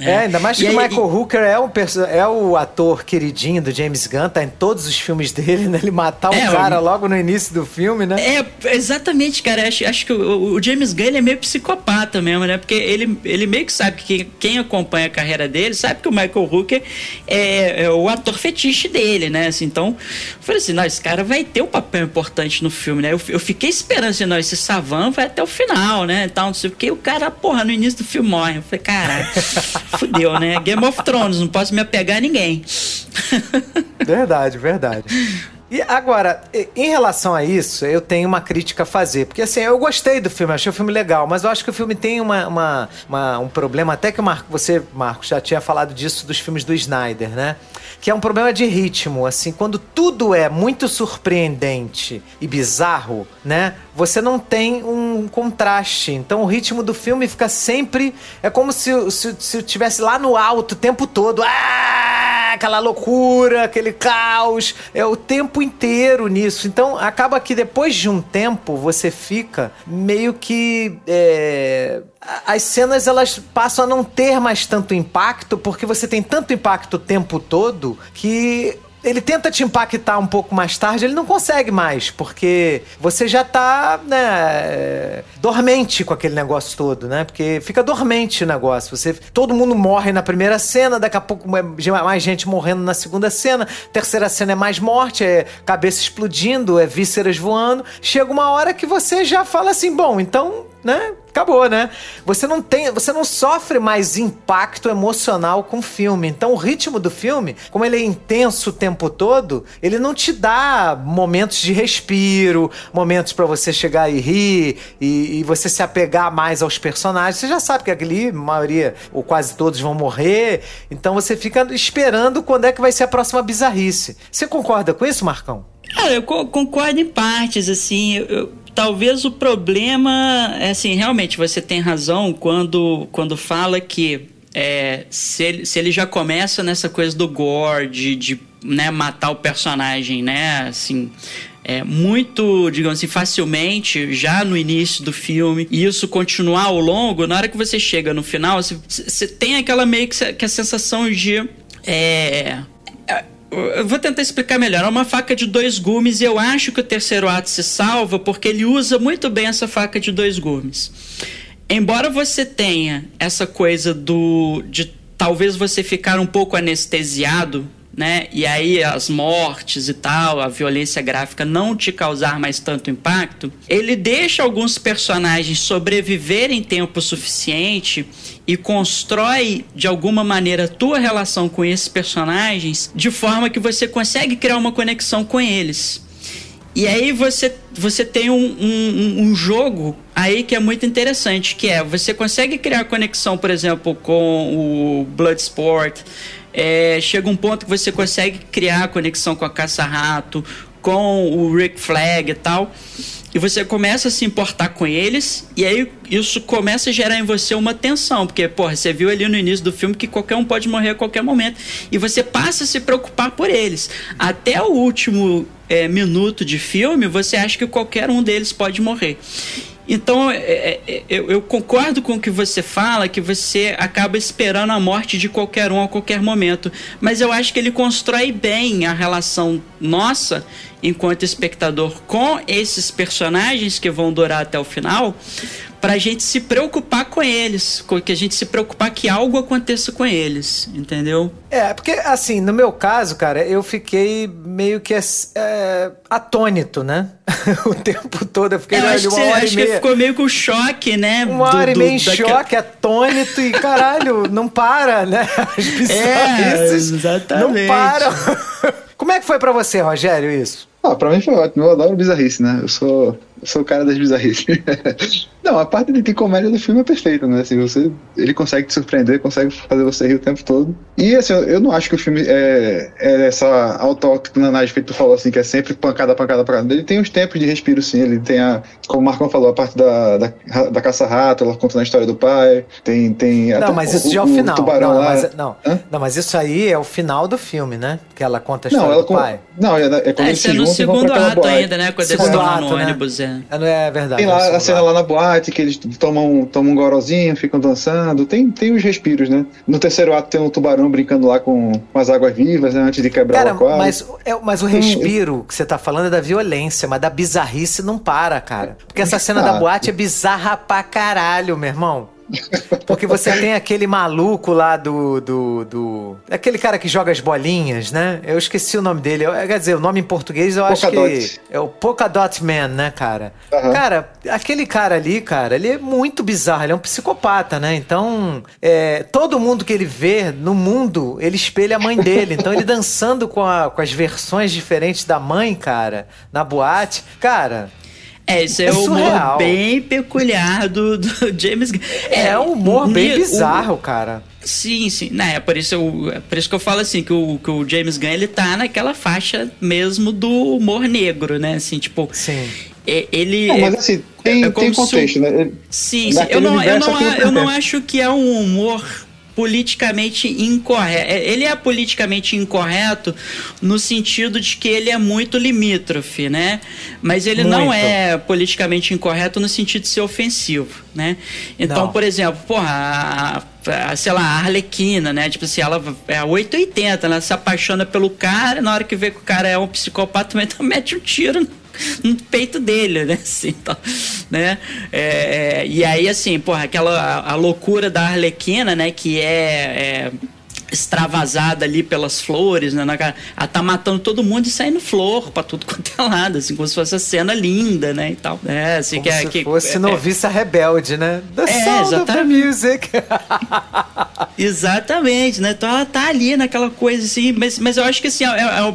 É, ainda mais E que o Michael Hooker é, um é o ator queridinho do James Gunn, tá em todos os filmes dele, né? Ele matar um É, cara o- logo no início do filme, né? É, exatamente, cara. Acho, acho que o, o James Gunn ele é meio psicopata mesmo, né? Porque ele, ele meio que sabe que quem acompanha a carreira dele sabe que o Michael Hooker é, é o ator fetiche dele, né? Assim, então, eu falei assim: não, esse cara vai ter um papel importante no filme, né? Eu, eu fiquei esperando assim, não, esse Savan vai até o final, né? Então, não sei o que. O cara, porra, no início do filme morre. Eu falei, caralho, fudeu, né? Game of Thrones, não posso me apegar a ninguém. Verdade, verdade. E agora, em relação a isso, eu tenho uma crítica a fazer. Porque assim, eu gostei do filme, achei o filme legal, mas eu acho que o filme tem uma, uma- uma- um problema, até que Marco, você, Marcos, já tinha falado disso dos filmes do Snyder, né? Que é um problema de ritmo, assim, quando tudo é muito surpreendente e bizarro, né? Você não tem um contraste. Então o ritmo do filme fica sempre. É como se, se, se tivesse lá no alto o tempo todo. Ah! Aquela loucura, aquele caos, é o tempo inteiro nisso. Então acaba que depois de um tempo você fica meio que. É, as cenas elas passam a não ter mais tanto impacto, porque você tem tanto impacto o tempo todo que ele tenta te impactar um pouco mais tarde, ele não consegue mais, porque você já tá, né, dormente com aquele negócio todo, né? Porque fica dormente o negócio. Você, todo mundo morre na primeira cena, daqui a pouco é mais gente morrendo na segunda cena, terceira cena é mais morte, é cabeça explodindo, é vísceras voando. Chega uma hora que você já fala assim, bom, então né? Acabou, né? Você não tem, você não sofre mais impacto emocional com o filme. Então o ritmo do filme, como ele é intenso o tempo todo, ele não te dá momentos de respiro, momentos para você chegar e rir e, e, você se apegar mais aos personagens. Você já sabe que a maioria ou quase todos vão morrer, então você fica esperando quando é que vai ser a próxima bizarrice. Você concorda com isso, Marcão? Cara, eu concordo em partes, assim, eu, talvez o problema é assim, realmente você tem razão quando, quando fala que é, se, ele, se ele já começa nessa coisa do gore, de, de né, matar o personagem, né, assim, é, muito, digamos assim, facilmente, já no início do filme, e isso continuar ao longo, na hora que você chega no final, você, você tem aquela meio que, que a sensação de. É, vou tentar explicar melhor. É uma faca de dois gumes e eu acho que o terceiro ato se salva porque ele usa muito bem essa faca de dois gumes. Embora você tenha essa coisa do de talvez você ficar um pouco anestesiado né? E aí as mortes e tal, a violência gráfica não te causar mais tanto impacto, ele deixa alguns personagens sobreviverem tempo suficiente e constrói de alguma maneira a tua relação com esses personagens de forma que você consegue criar uma conexão com eles. E aí você, você tem um, um, um, jogo aí que é muito interessante, que é você consegue criar conexão, por exemplo, com o Bloodsport, é, chega um ponto que você consegue criar conexão com a caça-rato, com o Rick Flag e tal. E você começa a se importar com eles, e aí isso começa a gerar em você uma tensão, porque, porra, você viu ali no início do filme que qualquer um pode morrer a qualquer momento, e você passa a se preocupar por eles. Até o último é, minuto de filme, você acha que qualquer um deles pode morrer. Então, é, é, é, eu, eu, concordo com o que você fala, que você acaba esperando a morte de qualquer um a qualquer momento. Mas eu acho que ele constrói bem a relação nossa, enquanto espectador, com esses personagens que vão durar até o final, pra gente se preocupar com eles, que a gente se preocupar que algo aconteça com eles, entendeu? É, porque assim, no meu caso, cara, eu fiquei meio que é, atônito, né? o tempo todo, eu fiquei eu acho uma hora acho e meia. que ficou meio com choque, né? Uma do, hora e meia em choque, atônito e caralho, não para, né? As é, exatamente. Não param. Como é que foi para você, Rogério, isso? Ah, pra mim foi ótimo. Eu adoro bizarrice, né? Eu sou eu sou o cara das bizarrices. não, a parte de comédia do filme é perfeita, né? Assim, você, ele consegue te surpreender, consegue fazer você rir o tempo todo. E assim, eu não acho que o filme é, é essa autoctonanagem que tu falou, assim, que é sempre pancada, pancada, pancada. Ele tem os tempos de respiro, sim. Ele tem a, como o Marcão falou, a parte da, da, da caça-rato, ela contando a história do pai. Tem. tem não, mas isso o, já é o final. O não, lá. Mas, não, não, mas isso aí é o final do filme, né? Que ela conta a história não, ela do com, pai. Não, é, é quando é, eles se é no segundo ato ainda, né? Quando eles estão no né? Ônibus, é. É, não é verdade. Tem lá a cena lá na boate que eles tomam, tomam um gorozinho, ficam dançando. Tem, tem os respiros, né? No terceiro ato tem um tubarão brincando lá com, com as águas vivas, né? Antes de quebrar cara, o aquário. Mas, é, mas o respiro que você tá falando é da violência, mas da bizarrice não para, cara. Porque essa cena da boate é bizarra pra caralho, meu irmão. Porque você tem aquele maluco lá do, do, do. Aquele cara que joga as bolinhas, né? Eu esqueci o nome dele. Eu, quer dizer, o nome em português eu acho que. É o Polkadot Man, né, cara? Uhum. Cara, aquele cara ali, cara, ele é muito bizarro. Ele é um psicopata, né? Então, é, todo mundo que ele vê no mundo, ele espelha a mãe dele. Então, ele dançando com, a, com as versões diferentes da mãe, cara, na boate. Cara, é, isso é, é um humor bem peculiar do, do James Gunn. É, é um humor bem bizarro, o, cara. Sim, sim. Né, é, por isso eu, é por isso que eu falo assim, que o, que o James Gunn, ele tá naquela faixa mesmo do humor negro, né? Assim, tipo... Sim. É, ele... Não, mas assim, tem, é tem contexto, né? Sim, sim. Eu não, eu, não, eu não acho que é um humor politicamente incorreto. Ele é politicamente incorreto no sentido de que ele é muito limítrofe, né? Mas ele não Muito. é politicamente incorreto no sentido de ser ofensivo, né? Então, Não. por exemplo, porra, a, a- sei lá, a Arlequina, né? Tipo assim, ela é 880, ela se apaixona pelo cara, na hora que vê que o cara é um psicopata, também então mete um tiro no peito dele, né? Assim, então, né? É, é, e aí, assim, porra, aquela a, a loucura da Arlequina, né? Que é, é extravasada ali pelas flores, né? na. Ela tá matando todo mundo e saindo flor pra tudo quanto é lado, assim, como se fosse a cena linda, né? E tal. É, assim, Como que, é- se que fosse é- noviça rebelde, né? The É, exatamente. music. Exatamente, né? Então ela tá ali naquela coisa assim, mas, mas eu acho que assim, é- é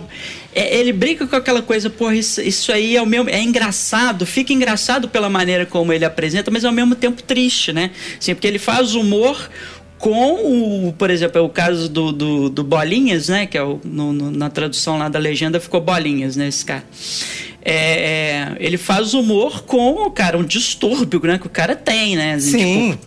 é- ele brinca com aquela coisa, porra, isso, isso aí é o mesmo, é engraçado, fica engraçado pela maneira como ele apresenta, mas ao mesmo tempo triste, né? Assim, porque ele faz humor com o, por exemplo, é o caso do, do, do Bolinhas, né? Que é o, no- no- na tradução lá da legenda ficou Bolinhas, né? Esse cara. É, é, ele faz humor com, cara, um distúrbio né, que o cara tem, né? Assim, Sim. tipo,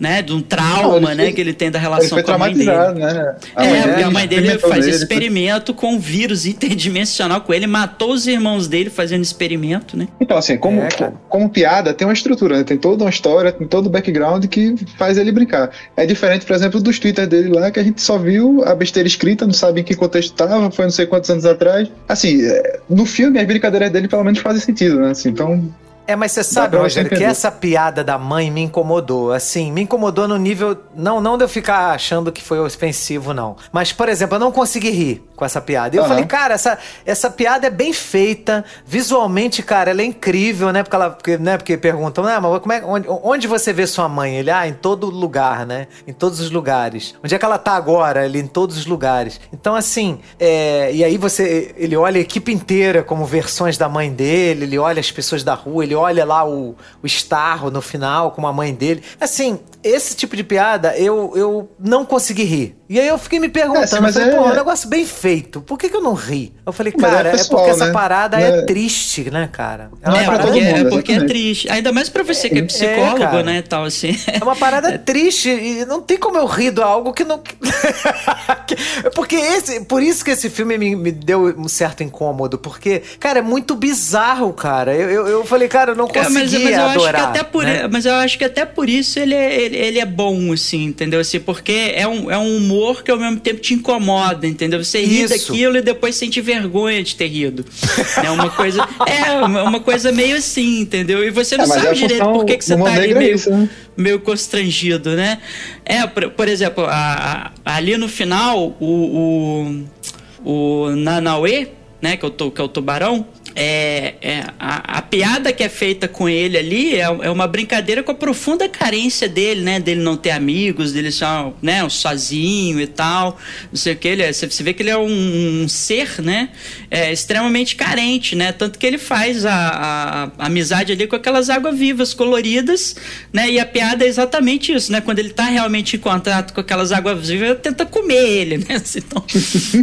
né, de um trauma, Não, né, foi- que ele tem da Ele relação foi com a mãe dele. traumatizado, né? é, porque a mãe dele faz nele, experimento com um vírus interdimensional com ele, matou os irmãos dele fazendo experimento, né? Então, assim, como, É, como piada, tem uma estrutura, né? tem toda uma história, tem todo o background que faz ele brincar. É diferente, por exemplo, dos Twitter dele lá, que a gente só viu a besteira escrita, não sabe em que contexto estava, foi não sei quantos anos atrás. Assim, é, no filme, as brincadeiras dele pelo menos fazem sentido, né? Assim, então, É, mas você sabe, Rogério, que entender. essa piada da mãe me incomodou. Assim, me incomodou no nível. Não, não de eu ficar achando que foi ofensivo, não. Mas, por exemplo, eu não consegui rir com essa piada. E eu falei, cara, essa, essa piada é bem feita. Visualmente, cara, ela é incrível, né? Porque ela. Porque, né, porque perguntam, ah, mas como é, onde, onde você vê sua mãe? Ele, ah, em todo lugar, né? Em todos os lugares. Onde é que ela tá agora? Ele, em todos os lugares. Então, assim, é, e aí você. Ele olha a equipe inteira como versões da mãe dele, ele olha as pessoas da rua, ele olha lá o, o Starro no final com a mãe dele. Assim, esse tipo de piada eu, eu não consegui rir. E aí eu fiquei me perguntando, É, sim, mas falei, é- pô, é um negócio bem feito. Por que, que eu não ri? Eu falei, Mas é cara, é, pessoal, porque essa né? parada é... é- triste, né, cara? É, é porque, mundo, é porque é exatamente. triste. Ainda mais pra você que é psicólogo, né, tal assim. É uma parada triste e não tem como eu rir de algo que não. porque esse. Por isso que esse filme me, me deu um certo incômodo. Porque, cara, é muito bizarro, cara. Eu, eu, eu falei, cara, eu não Cara, consegui mas, mas eu adorar. acho que até por, né? mas eu acho que até por isso ele é, ele, ele é bom, assim, entendeu? Assim, porque é um, é um humor que ao mesmo tempo te incomoda, entendeu? Você ri Isso. daquilo e depois sente vergonha de ter rido. É uma coisa, é uma coisa meio assim, entendeu? E você não É, mas sabe direito por que, que você tá ali é meio, isso, né? meio constrangido, né? É, por, por exemplo, a- a- ali no final, o, o, o Nanauê, né, que é o, que é o tubarão, é, é, a, a piada que é feita com ele ali é, é uma brincadeira com a profunda carência dele, né? Dele não ter amigos, dele ser né, sozinho e tal, não sei o que. Ele é, você, vê que ele é um, um ser, né? É, extremamente carente, né? Tanto que ele faz a, a- a amizade ali com aquelas águas-vivas coloridas, né? E a piada é exatamente isso, né? Quando ele tá realmente em contato com aquelas águas-vivas, tenta comer ele, né? Então,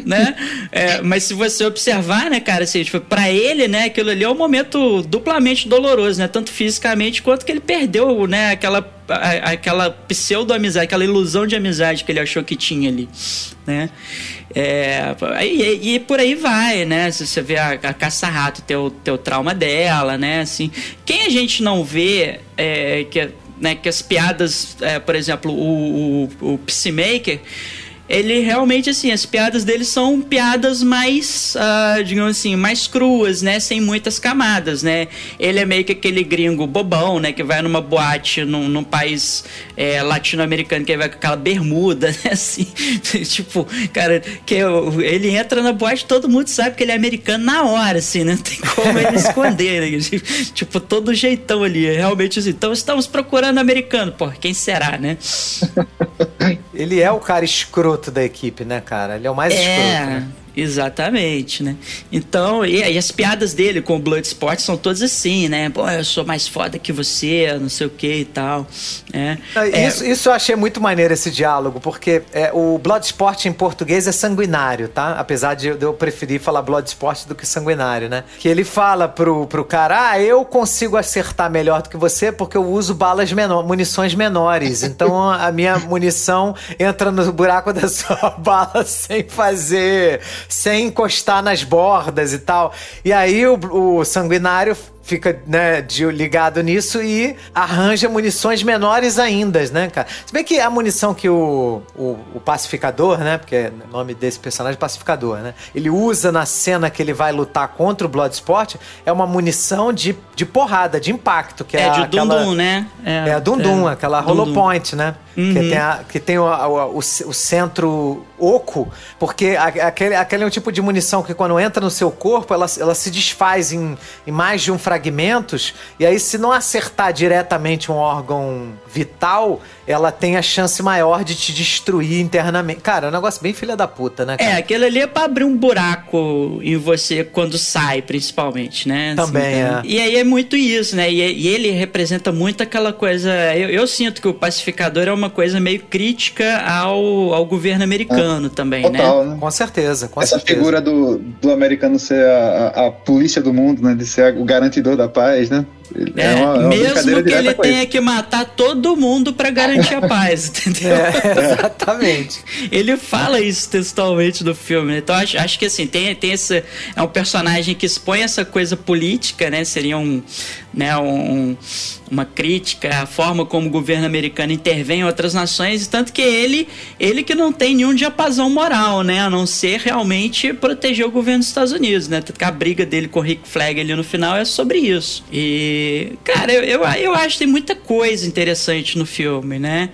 né? É, mas se você observar, né, cara, assim, tipo, pra ele, né, aquilo ali é um momento duplamente doloroso, né? Tanto fisicamente quanto que ele perdeu, né, aquela, a- aquela pseudo-amizade, aquela ilusão de amizade que ele achou que tinha ali, né? É, e, e por aí vai, né? Você vê a, a caça-rato, tem o trauma dela, né? Assim, quem a gente não vê é, que, né, que as piadas, é, por exemplo, o, o, o Peacemaker, ele realmente, assim, as piadas dele são piadas mais, ah, digamos assim, mais cruas, né? Sem muitas camadas, né? Ele é meio que aquele gringo bobão, né? Que vai numa boate num, num país é, latino-americano, que vai com aquela bermuda, né? Assim, tipo, cara, que eu- ele entra na boate todo mundo sabe que ele é americano na hora, assim, né? Não tem como ele esconder, né? Tipo, todo jeitão ali, realmente assim. Então, estamos procurando americano, pô, quem será, né? Ele é o cara escroto da equipe, né, cara? Ele é o mais escroto. É, Né? Exatamente, né? Então, e, e, as piadas dele com o Bloodsport são todas assim, né? Pô, eu sou mais foda que você, não sei o que e tal. É, é, isso, isso eu achei muito maneiro esse diálogo, porque é, o Bloodsport em português é sanguinário, tá? Apesar de eu preferir falar Bloodsport do que sanguinário, né? Que ele fala pro, pro cara, ah, eu consigo acertar melhor do que você porque eu uso balas menor, munições menores. Então a minha munição entra no buraco da sua bala sem fazer sem encostar nas bordas e tal. E aí o, o sanguinário fica né, de, ligado nisso e arranja munições menores ainda, né, cara? Se bem que a munição que o, o, o, pacificador, né? Porque é o nome desse personagem é pacificador, né? Ele usa na cena que ele vai lutar contra o Bloodsport é uma munição de, de porrada, de impacto. Que é, é de aquela, Dundum, né? É, é a Dundum, é, aquela Hollow Point, né? Uhum. Que tem, a, que tem o, o, o, centro oco, porque aquele, aquele é um tipo de munição que quando entra no seu corpo, ela, ela se desfaz em, em mais de um fragmentos, e aí se não acertar diretamente um órgão vital, ela tem a chance maior de te destruir internamente. Cara, é um negócio bem filha da puta, né? Cara? É, aquele ali é pra abrir um buraco em você quando sai, principalmente, né? Assim, Também assim, é. E aí é muito isso, né? E, e, ele representa muito aquela coisa. Eu, eu, sinto que o pacificador é uma coisa meio crítica ao, ao governo americano ah, também, total, né? né? Com certeza, com Essa certeza. figura do, do americano ser a, a, a polícia do mundo, né? De ser o garantidor da paz, né? É, é uma, é uma mesmo que ele tenha que matar todo mundo para garantir a paz, entendeu? É, exatamente. ele fala isso textualmente no filme, né? Então acho, acho que assim, tem, tem esse. É um personagem que expõe essa coisa política, né? Seria um. Né, um, uma crítica à forma como o governo americano intervém em outras nações, tanto que ele, ele que não tem nenhum diapasão moral, né? A não ser realmente proteger o governo dos Estados Unidos, né? Tanto que a briga dele com o Rick Flag ali no final é sobre isso. E cara, eu, eu, eu acho que tem muita coisa interessante no filme, né?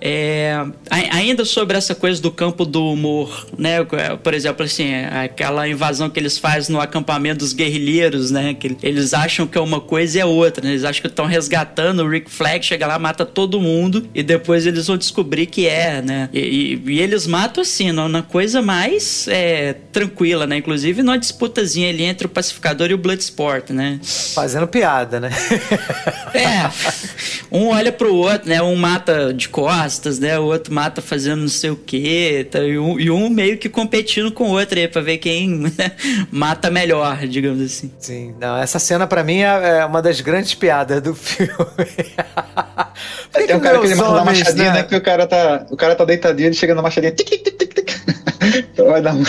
É, ainda sobre essa coisa do campo do humor, né? Por exemplo, assim, aquela invasão que eles fazem no acampamento dos guerrilheiros, né? Que eles acham que é uma coisa e é outra, né? Eles acham que estão resgatando o Rick Flag, chega lá, mata todo mundo e depois eles vão descobrir que é, né? E, e, e eles matam assim, na coisa mais é, tranquila, né? Inclusive numa disputazinha ali entre o pacificador e o Bloodsport, né? Fazendo piada, né? é. Um olha pro outro, né? Um mata de cor costas, né? O outro mata fazendo não sei o quê. Tá? E, um, e um meio que competindo com o outro aí pra ver quem né? mata melhor, digamos assim. Sim, não, essa cena pra mim é, é uma das grandes piadas do filme. tem um cara que ele mata uma machadinha, né? né? Que o cara tá, o cara tá deitadinho, ele chega na machadinha. Tic, tic, tic, tic. Então vai dar um...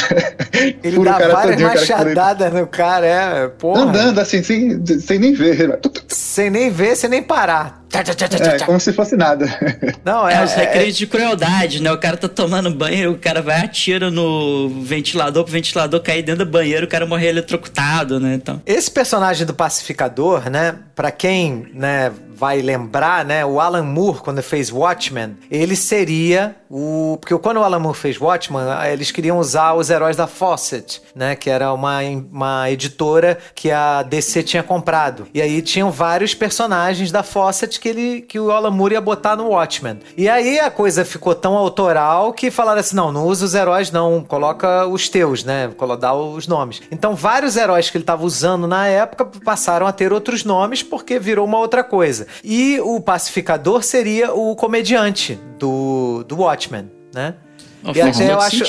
Ele dá várias machadadas no cara, é, porra. Andando assim, sem, sem nem ver. Sem nem ver, sem nem parar. É, como se fosse nada. Não, é, é os recreios é... de crueldade, né? O cara tá tomando banho, o cara vai atira no ventilador pro ventilador cair dentro do banheiro, o cara morrer eletrocutado, né? Então. Esse personagem do pacificador, né? Pra quem, né, vai lembrar, né? O Alan Moore, quando fez Watchmen, ele seria o. Porque quando o Alan Moore fez Watchmen, eles queriam usar os heróis da Fawcett, né? Que era uma, uma editora que a DC tinha comprado. E aí tinham vários personagens da Fawcett que, ele, que o Alan Moore ia botar no Watchmen. E aí a coisa ficou tão autoral que falaram assim: não, não usa os heróis, não, coloca os teus, né? Dá os nomes. Então vários heróis que ele estava usando na época passaram a ter outros nomes porque virou uma outra coisa. E o pacificador seria o comediante do, do Watchmen, né? E até eu acho,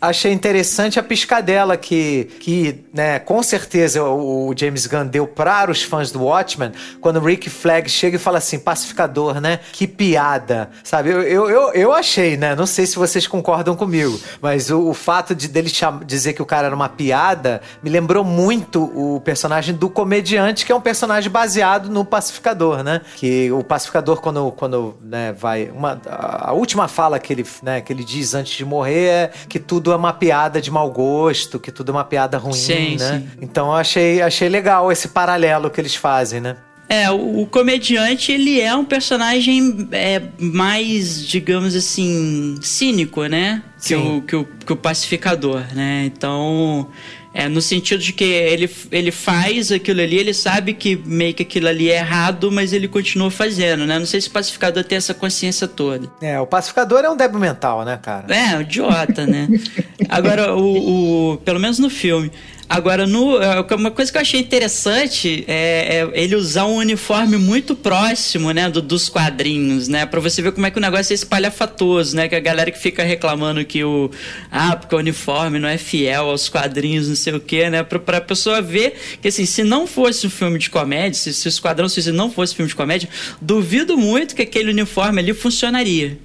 achei interessante a piscadela que, que né, com certeza o, James Gunn deu para os fãs do Watchmen, quando o Rick Flag chega e fala assim, pacificador, né? Que piada, sabe? Eu, eu, eu, eu achei, né? Não sei se vocês concordam comigo, mas o, o fato de dele dizer que o cara era uma piada me lembrou muito o personagem do comediante, que é um personagem baseado no pacificador, né? Que o pacificador, quando, quando né, vai... Uma, a última fala que ele, né, que ele diz antes antes de morrer é que tudo é uma piada de mau gosto, que tudo é uma piada ruim, sim, né? Sim. Então eu achei, achei legal esse paralelo que eles fazem, né? É, o, o comediante, ele é um personagem é, mais, digamos assim, cínico, né? Que o, que, o, que o pacificador, né? Então, é no sentido de que ele, ele faz aquilo ali, ele sabe que meio que aquilo ali é errado, mas ele continua fazendo, né? Não sei se o pacificador tem essa consciência toda. É, o pacificador é um débil mental, né, cara? É, um idiota, né? Agora, o, o- Pelo menos no filme. Agora, no, é, uma coisa que eu achei interessante é, é ele usar um uniforme muito próximo, né, do- dos quadrinhos, né? Pra você ver como é que o negócio é espalhafatoso, né? Que a galera que fica reclamando que o. Ah, porque o uniforme não é fiel aos quadrinhos, não sei o quê, né? Pra, pra pessoa ver que, assim, se não fosse um filme de comédia, se, se o Esquadrão não fosse filme de comédia, duvido muito que aquele uniforme ali funcionaria.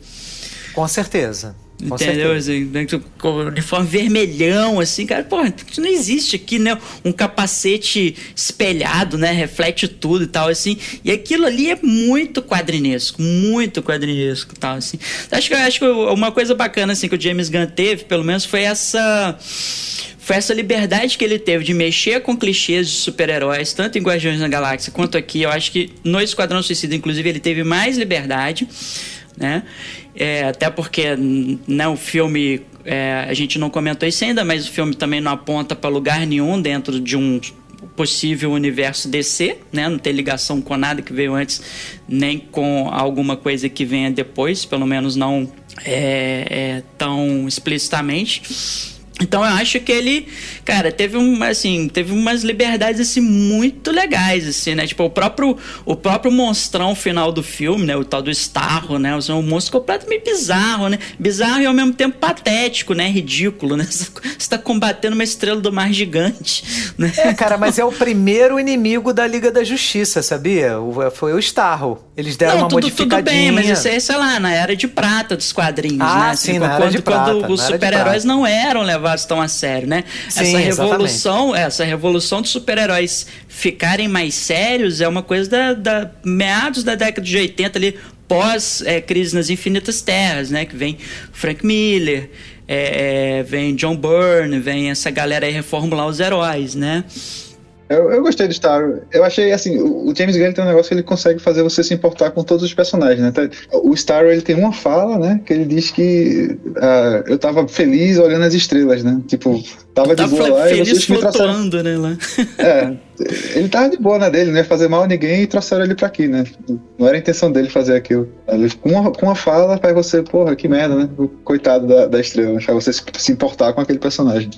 Com certeza. Com Entendeu? certeza. Assim, né, o uniforme vermelhão, assim, cara, pô, isso não existe aqui, né? Um capacete espelhado, né? Reflete tudo e tal, assim. E aquilo ali é muito quadrinesco, muito quadrinesco e tal, assim. Acho que, acho que uma coisa bacana, assim, que o James Gunn teve, pelo menos, foi essa. Foi essa liberdade que ele teve de mexer com clichês de super-heróis, tanto em Guardiões da Galáxia quanto aqui. Eu acho que no Esquadrão Suicida, inclusive, ele teve mais liberdade, né? É, até porque né, o filme, é, a gente não comentou isso ainda, mas o filme também não aponta para lugar nenhum dentro de um possível universo DC, né? Não tem ligação com nada que veio antes, nem com alguma coisa que venha depois, pelo menos não é, é, tão explicitamente. Então eu acho que ele, cara, teve um, assim, teve umas liberdades assim muito legais assim, né? Tipo, o próprio o próprio monstrão final do filme, né, o tal do Starro, né? É um monstro completamente bizarro, né? Bizarro e ao mesmo tempo patético, né? Ridículo, né? Você tá combatendo uma estrela do mar gigante, né? É, cara, mas é o primeiro inimigo da Liga da Justiça, sabia? O- foi o Starro. Eles deram uma tudo, tudo modificadinha. bem, mas isso é, sei lá, na era de prata dos quadrinhos, Ah, né? sim, na era quando, de prata, quando na os era super-heróis não eram levados tão a sério, né? Sim, essa exatamente. revolução, essa revolução dos super-heróis ficarem mais sérios é uma coisa da, da meados da década de 80 ali, pós é, crise nas infinitas terras, né? Que vem Frank Miller, é, é, vem John Byrne, vem essa galera aí reformular os heróis, né? Eu, eu gostei do Star. Eu achei assim, o o James Gunn tem um negócio que ele consegue fazer você se importar com todos os personagens, né? Tá- O Star ele tem uma fala, né? Que ele diz que ah, eu tava feliz olhando as estrelas, né? Tipo, tava de Tá boa lá e vocês me trouxeram. né? Lá. É, ele tava de boa na dele, não ia fazer mal a ninguém e trouxeram ele pra aqui, né? Não era a intenção dele fazer aquilo. Ele, com, uma, com uma fala faz você, porra, que merda, né? O coitado da, da estrela, né? faz você se, se importar com aquele personagem.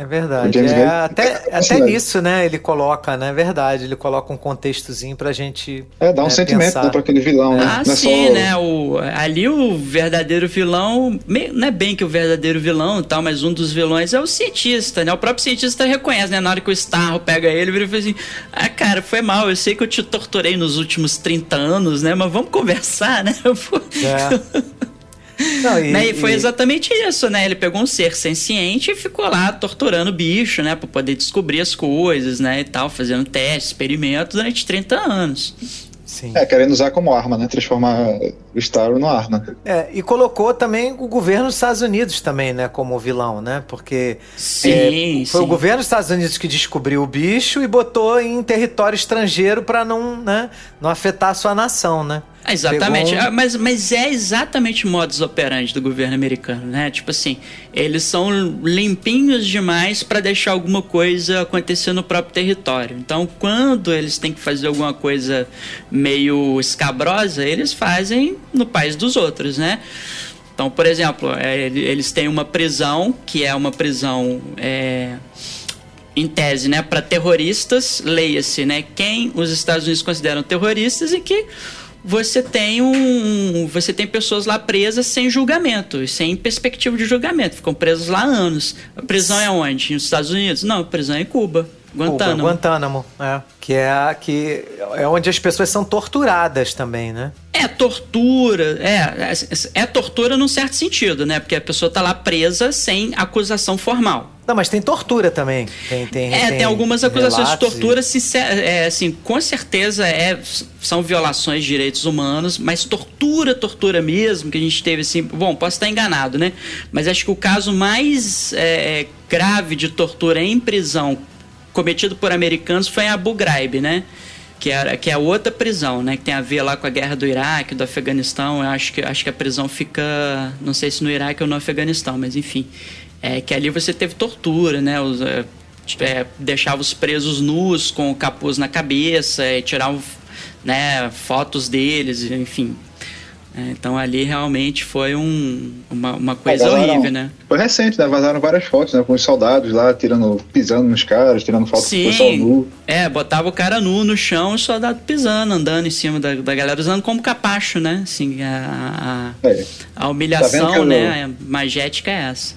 É verdade. É, Gunn- até, até nisso, né? Ele coloca, né? É verdade. Ele coloca um contextozinho pra gente. É, dá um né, sentimento pensar. né, pra aquele vilão, né? Ah, não é sim, só... né? O, ali o verdadeiro vilão, meio- não é bem que o verdadeiro vilão e tal, mas um dos vilões é o cientista, né? O próprio cientista reconhece, né? Na hora que o Starro pega ele, ele fala assim: Ah, cara, foi mal, eu sei que eu te torturei nos últimos 30 anos, né? Mas vamos conversar, né? É. Não, e, Né, E foi e- exatamente isso, né? Ele pegou um ser senciente e ficou lá torturando o bicho, né? Pra poder descobrir as coisas, né? E tal, fazendo testes, experimentos durante 30 anos. Sim. É, querendo usar como arma, né? Transformar o Star numa arma. É, e colocou também o governo dos Estados Unidos também, né, como vilão, né? Porque Sim, é, foi sim. o governo dos Estados Unidos que descobriu o bicho e botou em território estrangeiro pra não, né, não afetar a sua nação, né? Ah, Exatamente, Pegou Ah, mas, mas é exatamente o modus operandi do governo americano, né? Tipo assim, eles são limpinhos demais pra deixar alguma coisa acontecer no próprio território. Então, quando eles têm que fazer alguma coisa meio escabrosa, eles fazem no país dos outros, né? Então, por exemplo, é, ele- eles têm uma prisão que é uma prisão é, em tese, né, para terroristas, leia-se, né, quem os Estados Unidos consideram terroristas e que você tem um, você tem pessoas lá presas sem julgamento, e sem perspectiva de julgamento, ficam presos lá há anos. A prisão é onde? Nos Estados Unidos? Não, a prisão é em Cuba, Guantánamo. Cuba, Guantánamo, é. Que é, que é onde as pessoas são torturadas também, né? É tortura, é, é, é tortura num certo sentido, né? Porque a pessoa tá lá presa sem acusação formal. Não, mas tem tortura também. Tem, tem, É, tem, algumas acusações de relatos e- tortura, sincer- é, assim, com certeza é, são violações de direitos humanos, mas tortura, tortura mesmo, que a gente teve assim, bom, posso estar enganado, né? Mas acho que o caso mais é, grave de tortura em prisão cometido por americanos foi em Abu Ghraib, né? que era que é outra prisão, né? Que tem a ver lá com a guerra do Iraque, do Afeganistão. Eu acho que acho que a prisão fica, não sei se no Iraque ou no Afeganistão, mas enfim, é que ali você teve tortura, né? Os, é, é, deixava os presos nus com o capuz na cabeça, e tiravam né, fotos deles, enfim. É, então ali realmente foi um, uma, uma coisa Vazaram- horrível, né? Foi recente, né? Vazaram várias fotos, né? Com os soldados lá tirando, pisando nos caras, tirando foto do pessoal nu. É, botava o cara nu no chão e o soldado pisando, andando em cima da, da galera, usando como capacho, né? Assim, a, a, É. a humilhação, Tá que eu- né? A magética é essa.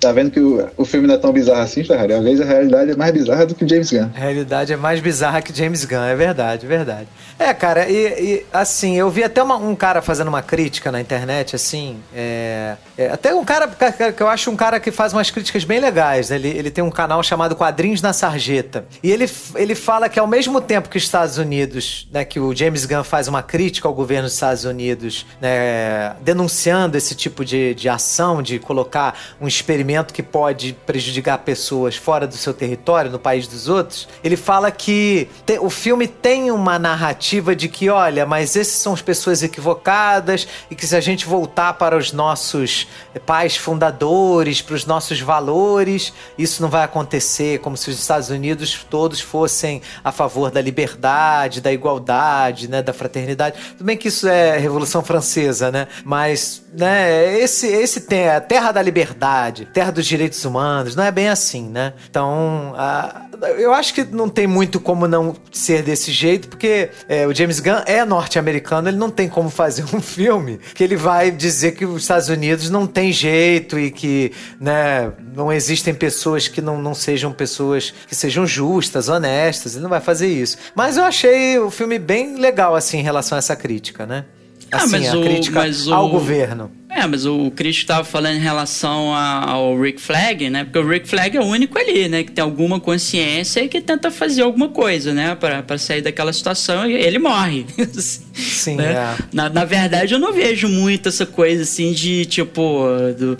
Tá vendo que o, o filme não é tão bizarro assim, Ferrari? Às vezes a realidade é mais bizarra do que James Gunn. A realidade é mais bizarra que James Gunn, é verdade, é verdade. É, cara, e, e, assim, eu vi até uma- um cara fazendo uma crítica na internet, assim, é, é, até um cara que eu acho um cara que faz umas críticas bem legais, né? ele, ele tem um canal chamado Quadrinhos na Sarjeta, e ele, ele fala que ao mesmo tempo que os Estados Unidos, né, que o James Gunn faz uma crítica ao governo dos Estados Unidos, né, denunciando esse tipo de, de ação, de colocar um experimento que pode prejudicar pessoas fora do seu território, no país dos outros, ele fala que te- o filme tem uma narrativa de que, olha, mas esses são as pessoas equivocadas e que se a gente voltar para os nossos pais fundadores, para os nossos valores, isso não vai acontecer, como se os Estados Unidos todos fossem a favor da liberdade, da igualdade, né, da fraternidade. Tudo bem que isso é Revolução Francesa, né? Mas, né, esse esse tem a terra da liberdade, terra dos direitos humanos, não é bem assim, né? Então, a- eu acho que não tem muito como não ser desse jeito, porque é, o James Gunn é norte-americano, ele não tem como fazer um filme que ele vai dizer que os Estados Unidos não tem jeito e que, né, não existem pessoas que não, não sejam pessoas que sejam justas, honestas, ele não vai fazer isso. Mas eu achei o filme bem legal, assim, em relação a essa crítica, né? Ah, Assim, mas a o- crítica mas o- ao governo. É, mas o crítico estava falando em relação a- ao Rick Flag, né? Porque o Rick Flag é o único ali, né? Que tem alguma consciência e que tenta fazer alguma coisa, né? Pra sair daquela situação e ele morre. Sim, né? é. na, na verdade, eu não vejo muito essa coisa assim de tipo. Do,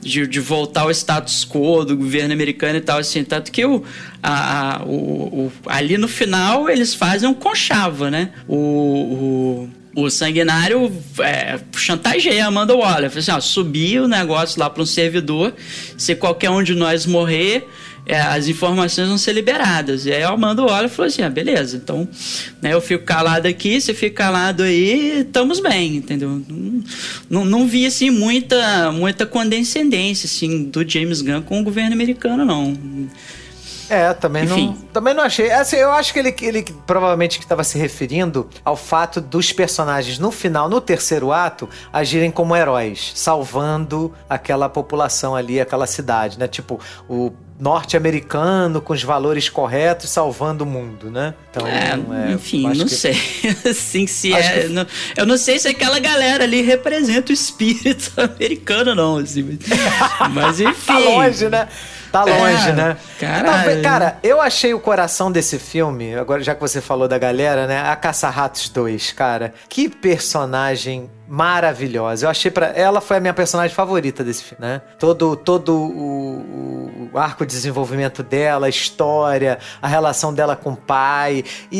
de, de voltar ao status quo do governo americano e tal, assim. Tanto que o, a, a- o, o- ali no final eles fazem um conchava, né? O. o o sanguinário é, chantageia Amanda Waller. Fala assim, ó, subir o negócio lá para um servidor, se qualquer um de nós morrer, é, as informações vão ser liberadas. E aí a Amanda Waller falou assim, ah, beleza, então né, eu fico calado aqui, você fica calado aí, estamos bem, entendeu? Não, não, não vi, assim, muita, muita condescendência, assim, do James Gunn com o governo americano, não. É, também não, Enfim. também não achei. Assim, eu acho que ele, ele provavelmente que estava se referindo ao fato dos personagens no final, no terceiro ato, agirem como heróis, salvando aquela população ali, aquela cidade, né? Tipo, o norte-americano com os valores corretos salvando o mundo, né? Então, É, enfim, acho não que- sei. assim, se Acho é. que- não- eu não sei se aquela galera ali representa o espírito americano, não. Assim, mas, mas enfim. Tá longe, né? Tá longe, É, né? caralho. Talvez- cara, eu achei o coração desse filme, agora já que você falou da galera, né? A Caça-Ratos 2, cara. Que personagem maravilhosa. Eu achei para ela foi a minha personagem favorita desse filme, né? Todo todo o, o arco de desenvolvimento dela, a história, a relação dela com o pai e,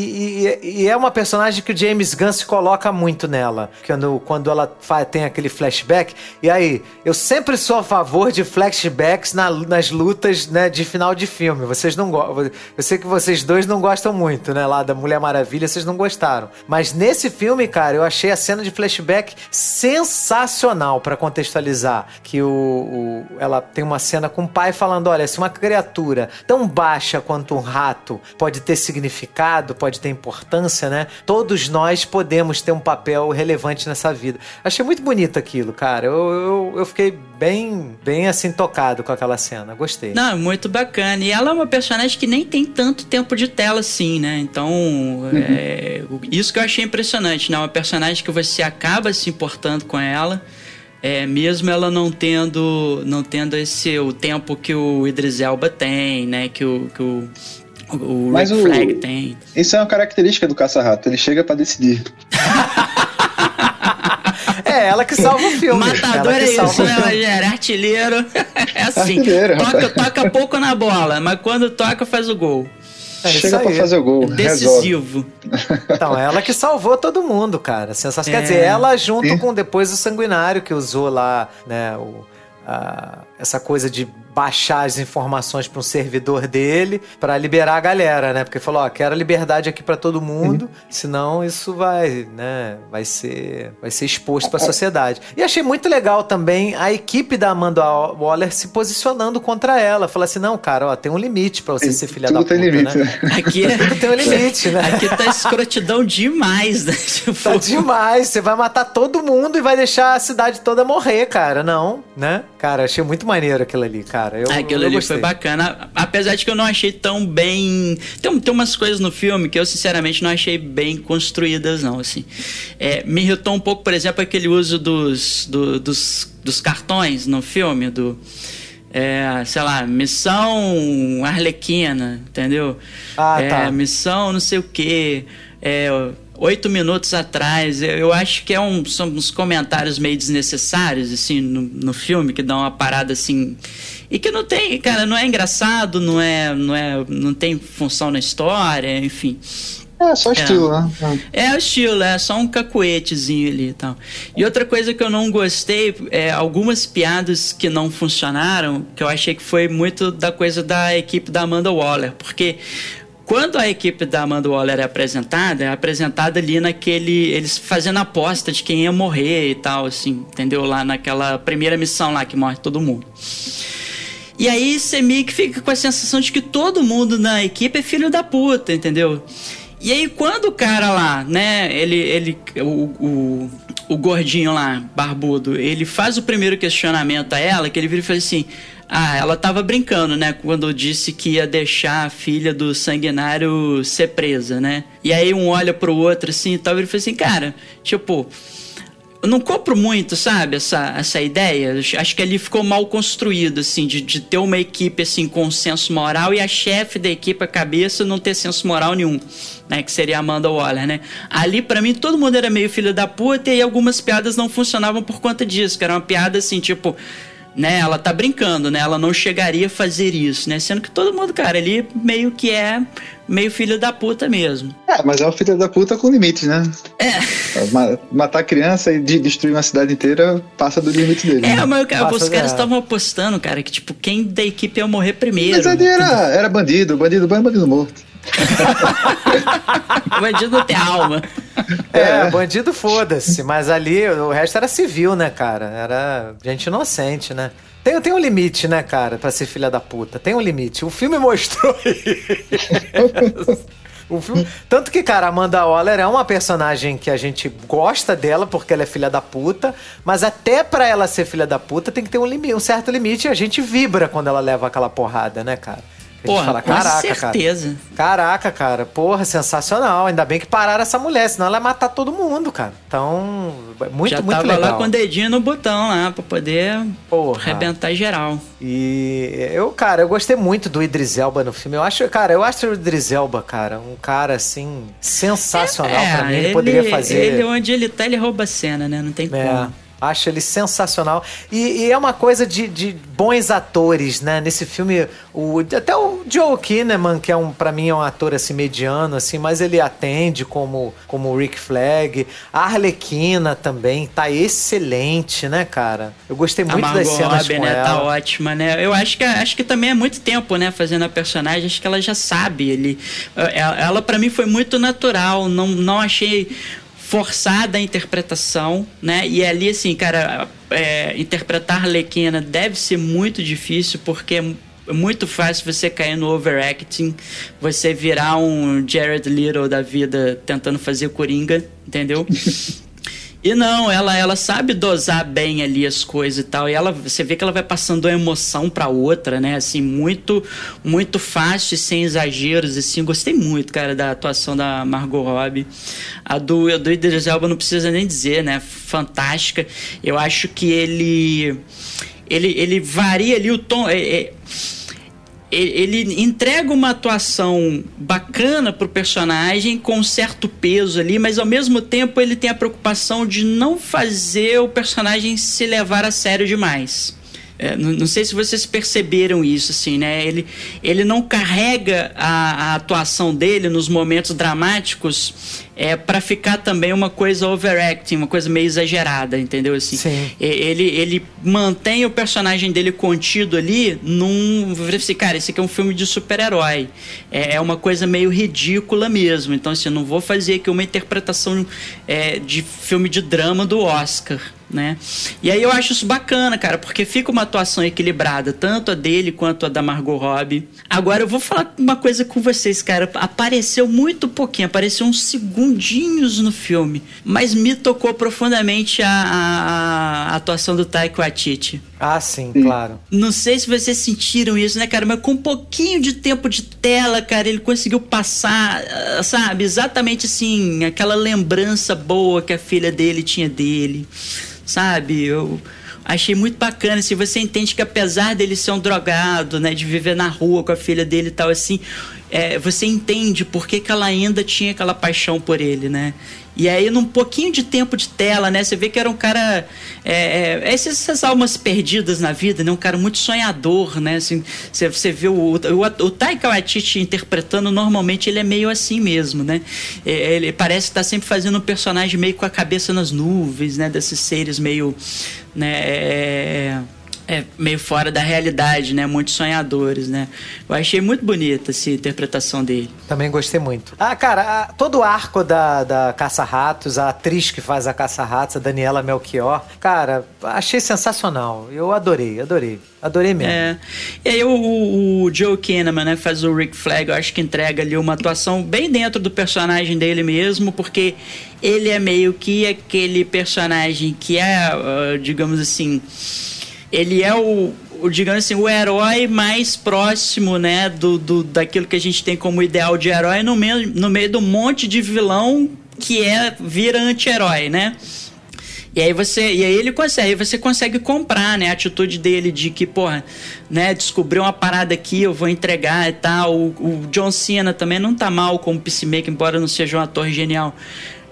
e- e é uma personagem que o James Gunn se coloca muito nela, quando quando ela fa- tem aquele flashback. E aí, eu sempre sou a favor de flashbacks na- nas lutas, né, de final de filme. Vocês não gostam. Eu sei que vocês dois não gostam muito, né, lá da Mulher Maravilha, vocês não gostaram. Mas nesse filme, cara, eu achei a cena de flashback sensacional pra contextualizar, que o, o- ela tem uma cena com o pai falando, olha, se uma criatura tão baixa quanto um rato pode ter significado, pode ter importância, né? Todos nós podemos ter um papel relevante nessa vida. Achei muito bonito aquilo, cara. Eu, eu, eu fiquei bem, bem assim tocado com aquela cena. Gostei. Não, muito bacana. E ela é uma personagem que nem tem tanto tempo de tela assim, né? Então, é, o- isso que eu achei impressionante, né? Uma personagem que você acaba se importando com ela, é, mesmo ela não tendo, não tendo esse o tempo que o Idris Elba tem, né? Que o, que o, o Mas Rick o- Flag tem. Isso é uma característica do caça-rato, ele chega pra decidir. É ela que salva o filme. Matador ela é que isso, né, filme. Rogério? Artilheiro. É assim. Artilheiro, toca, toca pouco na bola, mas quando toca faz o gol. É Chega pra fazer o gol, resolve. Decisivo. Então, ela que salvou todo mundo, cara. Sensacional. Quer É. dizer, ela junto Sim. com depois o sanguinário que usou lá, né, o, a- essa coisa de baixar as informações para um servidor dele para liberar a galera, né? Porque falou, ó, quero a liberdade aqui para todo mundo, senão isso vai, né, vai ser, vai ser exposto para a sociedade. E achei muito legal também a equipe da Amanda Waller se posicionando contra ela, falar assim, não, cara, ó, tem um limite para você ser filha da puta, tem limite, né? né? Aqui é. Tudo tem um limite, né? Aqui tá escrotidão demais, né? Tipo, Tá demais, você vai matar todo mundo e vai deixar a cidade toda morrer, cara. Não, né? Cara, achei muito maneiro aquilo ali, cara. Eu, Aquilo eu ali gostei. foi bacana. Apesar de que eu não achei tão bem. Tem, tem umas coisas no filme que eu, sinceramente, não achei bem construídas, não. Assim. É, me irritou um pouco, por exemplo, aquele uso dos, do- dos, dos cartões no filme, do. é, sei lá, missão Arlequina, entendeu? Ah, É, tá. Missão não sei o quê. É, oito minutos atrás. Eu, eu acho que é um, são uns comentários meio desnecessários, assim, no, no filme, que dão uma parada assim. E que não tem, cara, não é engraçado, não é. não, é, não tem função na história, enfim. É, só estilo, né? É o estilo, é só um cacuetezinho ali e tal. E outra coisa que eu não gostei, é algumas piadas que não funcionaram, que eu achei que foi muito da coisa da equipe da Amanda Waller, porque quando a equipe da Amanda Waller é apresentada, é apresentada ali naquele. Eles fazendo aposta de quem ia morrer e tal, assim, entendeu? Lá naquela primeira missão lá que morre todo mundo. E aí você meio que fica com a sensação de que todo mundo na equipe é filho da puta, entendeu? E aí quando o cara lá, né, ele, ele o, o, o gordinho lá, barbudo, ele faz o primeiro questionamento a ela, que ele vira e fala assim, ah, ela tava brincando, né, quando disse que ia deixar a filha do sanguinário ser presa, né? E aí um olha pro outro assim e tal, e ele fala assim, cara, tipo, eu não compro muito, sabe, essa, essa ideia. Acho que ali ficou mal construído, assim, de, de ter uma equipe, assim, com senso moral e a chefe da equipe, a cabeça, não ter senso moral nenhum, né, que seria a Amanda Waller, né. Ali, pra mim, todo mundo era meio filho da puta e algumas piadas não funcionavam por conta disso, que era uma piada, assim, tipo... Né, ela tá brincando, né? Ela não chegaria a fazer isso, né? Sendo que todo mundo, cara, ali meio que é meio filho da puta mesmo. É, mas é um filho da puta com limites, né? É. Ma- Matar criança e de- destruir uma cidade inteira passa do limite dele. É, né? mas cara, Passa os caras estavam apostando, cara, que tipo, quem da equipe ia morrer primeiro. Mas ali era, era bandido, bandido bom é bandido morto. O bandido não tem alma. É, bandido foda-se, mas ali o resto era civil, né, cara? Era gente inocente, né? Tem, tem um limite, né, cara, pra ser filha da puta. Tem um limite. O filme mostrou isso. O filme... Tanto que, cara, Amanda Waller é uma personagem que a gente gosta dela porque ela é filha da puta, mas até pra ela ser filha da puta tem que ter um, limi... um certo limite e a gente vibra quando ela leva aquela porrada, né, cara? Porra, fala, com caraca, cara. certeza. Caraca, cara, porra, sensacional. Ainda bem que pararam essa mulher, senão ela ia matar todo mundo, cara. Então, muito, Já muito tava legal. lá com o dedinho no botão lá, pra poder Porra. arrebentar geral. E eu, cara, eu gostei muito do Idris Elba no filme. Eu acho, cara, eu acho o Idris Elba, cara, um cara assim sensacional pra mim. Ele, poderia fazer. É, Ele, onde ele tá, ele rouba a cena, né? Não tem É, como. Acho ele sensacional. E, e é uma coisa de, de bons atores, né? Nesse filme, o, até o Joe Kinnaman, que é um, para mim é um ator assim mediano, assim, mas ele atende como como o Rick Flag. A Arlequina também tá excelente, né, cara? Eu gostei A muito das Margot cenas Robbie, com né? ela. Tá ótima, né? Eu acho que, acho que também é muito tempo, né? Fazendo a personagem. Acho que ela já sabe. Ele, ela, ela para mim, foi muito natural. Não, não achei forçada a interpretação, né? E ali, assim, cara, é, interpretar Arlequina deve ser muito difícil, porque é muito fácil você cair no overacting, você virar um Jared Little da vida tentando fazer Coringa, entendeu? E não, ela, ela sabe dosar bem ali as coisas e tal. E ela, você vê que ela vai passando uma emoção pra outra, né? Assim, muito, muito fácil sem exageros, assim. Gostei muito, cara, da atuação da Margot Robbie. A do, a do Idris Elba não precisa nem dizer, né? Fantástica. Eu acho que ele... Ele, ele varia ali o tom... é- é- ele entrega uma atuação bacana pro personagem com certo peso ali, mas ao mesmo tempo ele tem a preocupação de não fazer o personagem se levar a sério demais. É, não, não sei se vocês perceberam isso, assim, né? Ele, ele não carrega a, a atuação dele nos momentos dramáticos é para ficar também uma coisa overacting, uma coisa meio exagerada, entendeu? Assim, Sim. E- ele, ele mantém o personagem dele contido ali num. Assim, cara, esse aqui é um filme de super-herói. É, é uma coisa meio ridícula mesmo. Então, assim, não vou fazer aqui uma interpretação é, de filme de drama do Oscar. Né? E aí eu acho isso bacana, cara, porque fica uma atuação equilibrada, tanto a dele quanto a da Margot Robbie. Agora eu vou falar uma coisa com vocês, cara. Apareceu muito pouquinho, apareceu uns segundinhos no filme, mas me tocou profundamente a, a- a atuação do Taika Waititi. Ah, sim, claro. Não sei se vocês sentiram isso, né, cara? Mas com um pouquinho de tempo de tela, cara, ele conseguiu passar, ah, sabe, exatamente assim, aquela lembrança boa que a filha dele tinha dele, sabe? Eu achei muito bacana. Se você entende que apesar dele ser um drogado, né, de viver na rua com a filha dele e tal, assim, é, você entende por que, que ela ainda tinha aquela paixão por ele, né? E aí, num pouquinho de tempo de tela, né? Você vê que era um cara. É, é, essas, almas perdidas na vida, né? Um cara muito sonhador, né? Assim, você, você vê o, o, o Taika Waititi interpretando, normalmente ele é meio assim mesmo, né? É, ele parece estar sempre fazendo um personagem meio com a cabeça nas nuvens, né? Desses seres meio. Né? É, é, meio fora da realidade, né? Muito sonhadores, né? Eu achei muito bonita essa interpretação dele. Também gostei muito. Ah, cara, a- todo o arco da, da Caça-Ratos, a atriz que faz a Caça-Ratos, a Daniela Melchior, cara, achei sensacional. Eu adorei, adorei. Adorei mesmo. É. E aí o, o- Joe Kinnaman, né, faz o Rick Flag, eu acho que entrega ali uma atuação bem dentro do personagem dele mesmo, porque ele é meio que aquele personagem que é, ah, digamos assim, ele é o, o, digamos assim, o herói mais próximo, né, do, do, daquilo que a gente tem como ideal de herói no meio, no meio do monte de vilão que é vira anti-herói, né? E aí você, e aí ele consegue, aí você consegue comprar, né, a atitude dele de que, porra, né, descobriu uma parada aqui, eu vou entregar e tal. O, o John Cena também não tá mal como Peacemaker, embora não seja um ator genial.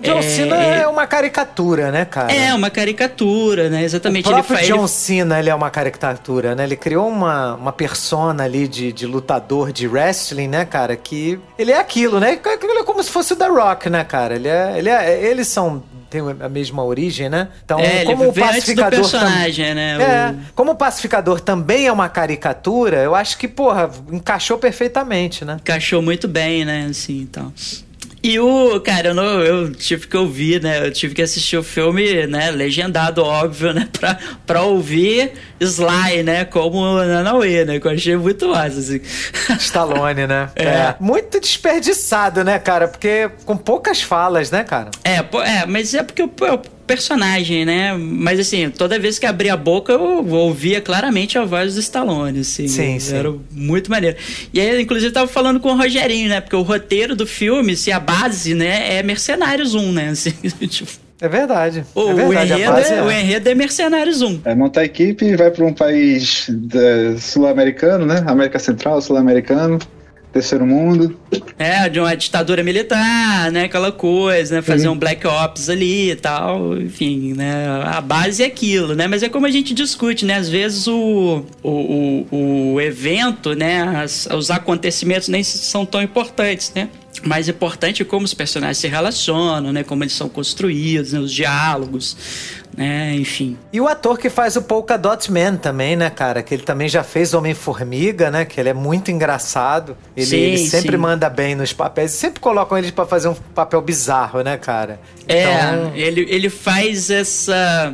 John É, Cena é uma caricatura, né, cara? é uma caricatura, né? O Exatamente. Ele próprio fa- John ele- Cena, ele é uma caricatura, né? Ele criou uma, uma persona ali de, de lutador de wrestling, né, cara? Que ele é aquilo, né? Ele é como se fosse o The Rock, né, cara? Ele é, ele é, eles são têm a mesma origem, né? Então, É, ele como o pacificador personagem, tam- né? É, O- como o pacificador também é uma caricatura, eu acho que, porra, encaixou perfeitamente, né? encaixou muito bem, né? Assim, então. E o, cara, eu, não, eu tive que ouvir, né? Eu tive que assistir o filme, né? Legendado, óbvio, né? Pra, pra ouvir Sly, né? Como Nanauê, né? Que eu achei muito massa, assim. Stallone, né? É. Muito desperdiçado, né, cara? Porque com poucas falas, né, cara? É, é, mas é porque o, é o personagem, né? Mas assim, toda vez que abria a boca, eu ouvia claramente a voz do Stallone, assim. Sim, sim. Era muito maneiro. E aí, inclusive, eu tava falando com o Rogerinho, né? Porque o roteiro do filme, se a base, né, é Mercenários 1, né? Assim, tipo, É verdade. o, é verdade, o enredo base é, é. o enredo é Mercenários 1. É, montar a equipe e vai para um país da- sul-americano, né? América Central, sul-americano, terceiro mundo. É, de uma ditadura militar, né? Aquela coisa, né? Fazer um Black Ops ali e tal, enfim, né? A base é aquilo, né? Mas é como a gente discute, né? Às vezes o, o, o, o evento, né? As- os acontecimentos nem são tão importantes, né? Mais importante é como os personagens se relacionam, né? Como eles são construídos, né? Os diálogos, né? Enfim. E o ator que faz o Polka Dot Man também, né, cara? Que ele também já fez Homem-Formiga, né? Que ele é muito engraçado. Ele, Sim, ele sempre sim. manda bem nos papéis. E sempre colocam ele pra fazer um papel bizarro, né, cara? É, Então, ele, ele faz essa.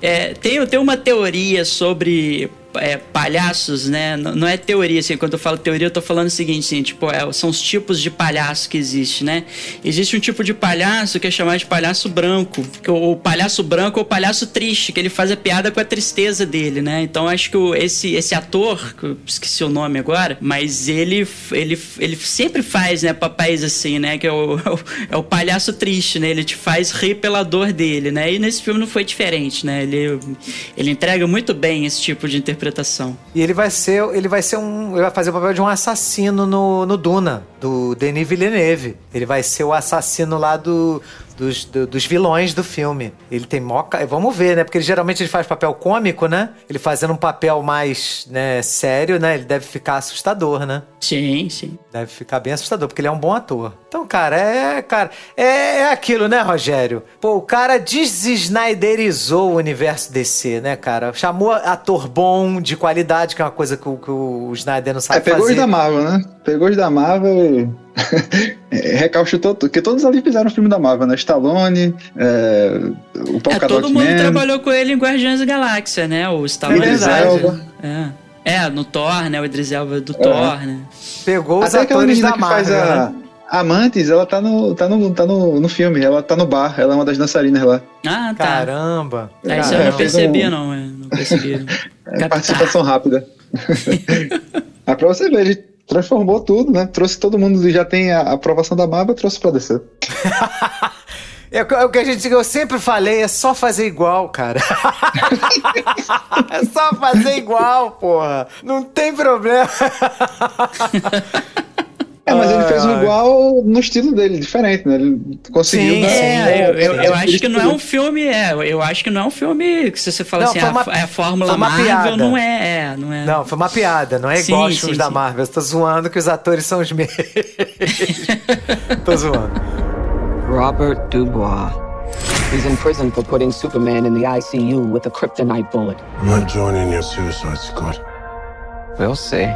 é, tem, tem uma teoria sobre é, palhaços, né? N- Não é teoria, assim, quando eu falo teoria, eu tô falando o seguinte, assim, tipo, é, são os tipos de palhaço que existe, né? Existe um tipo de palhaço que é chamado de palhaço branco, que o, o palhaço branco é o palhaço triste, que ele faz a piada com a tristeza dele, né? Então acho que o- esse, esse ator, que eu esqueci o nome agora, mas ele, ele, ele sempre faz, né, papéis assim, né? Que é o, é o, é o palhaço triste, né? Ele te faz rir pela dor dele, né? E nesse filme não foi diferente, né? Ele, ele entrega muito bem esse tipo de interpretação. E ele vai ser, ele vai ser um, ele vai fazer o papel de um assassino no, no Duna, do Denis Villeneuve. Ele vai ser o assassino lá do dos, do- dos vilões do filme. Ele tem mó. ca- Vamos ver, né? Porque ele, geralmente ele faz papel cômico, né? Ele fazendo um papel mais né, sério, né? Ele deve ficar assustador, né? Sim, sim. Deve ficar bem assustador, porque ele é um bom ator. Então, cara, é, cara, é, é aquilo, né, Rogério? Pô, o cara desesnaiderizou o universo DC, né, cara? Chamou ator bom, de qualidade, que é uma coisa que o, que o Snyder não sabe É, pegou fazer. os da Marvel, né? Pegou os da Marvel e recalchutou tudo. Porque todos ali fizeram o filme da Marvel, né? Stallone, é, o Paul É, todo mundo Man, trabalhou com ele em Guardiões da Galáxia, né? O Stallone. É. É. É, no Thor, né? O Idris Elba do Thor, né? Pegou os Até aquela menina da que faz Marvel, a... né? Amantes, ela tá no, tá, no, tá no, no filme, ela tá no bar, ela é uma das dançarinas lá. Ah, tá. Caramba. É, isso eu não percebi, não. eu Não percebi. É participação rápida. Mas pra você ver, transformou tudo, né? Trouxe todo mundo, já tem a aprovação da Marvel, trouxe pra descer. É é o que a gente, eu sempre falei, é só fazer igual, cara. é só fazer igual, porra. Não tem problema. É, mas ele fez um igual no estilo dele, diferente, né? Ele conseguiu Sim, dar- sim. É, eu, eu, eu É, acho que não é um filme, é, eu acho que não é um filme que se você fala Não, assim, foi a, uma- é a fórmula foi uma Marvel, piada. não é, é, não é. Não, foi uma piada, não é igual Sim, aos filmes sim, da sim. Marvel. Eu tô zoando que os atores são os mesmos. tô zoando. Robert Dubois. He's in prison for putting Superman in the ICU with a kryptonite bullet. I'm not joining your suicide squad. We'll see.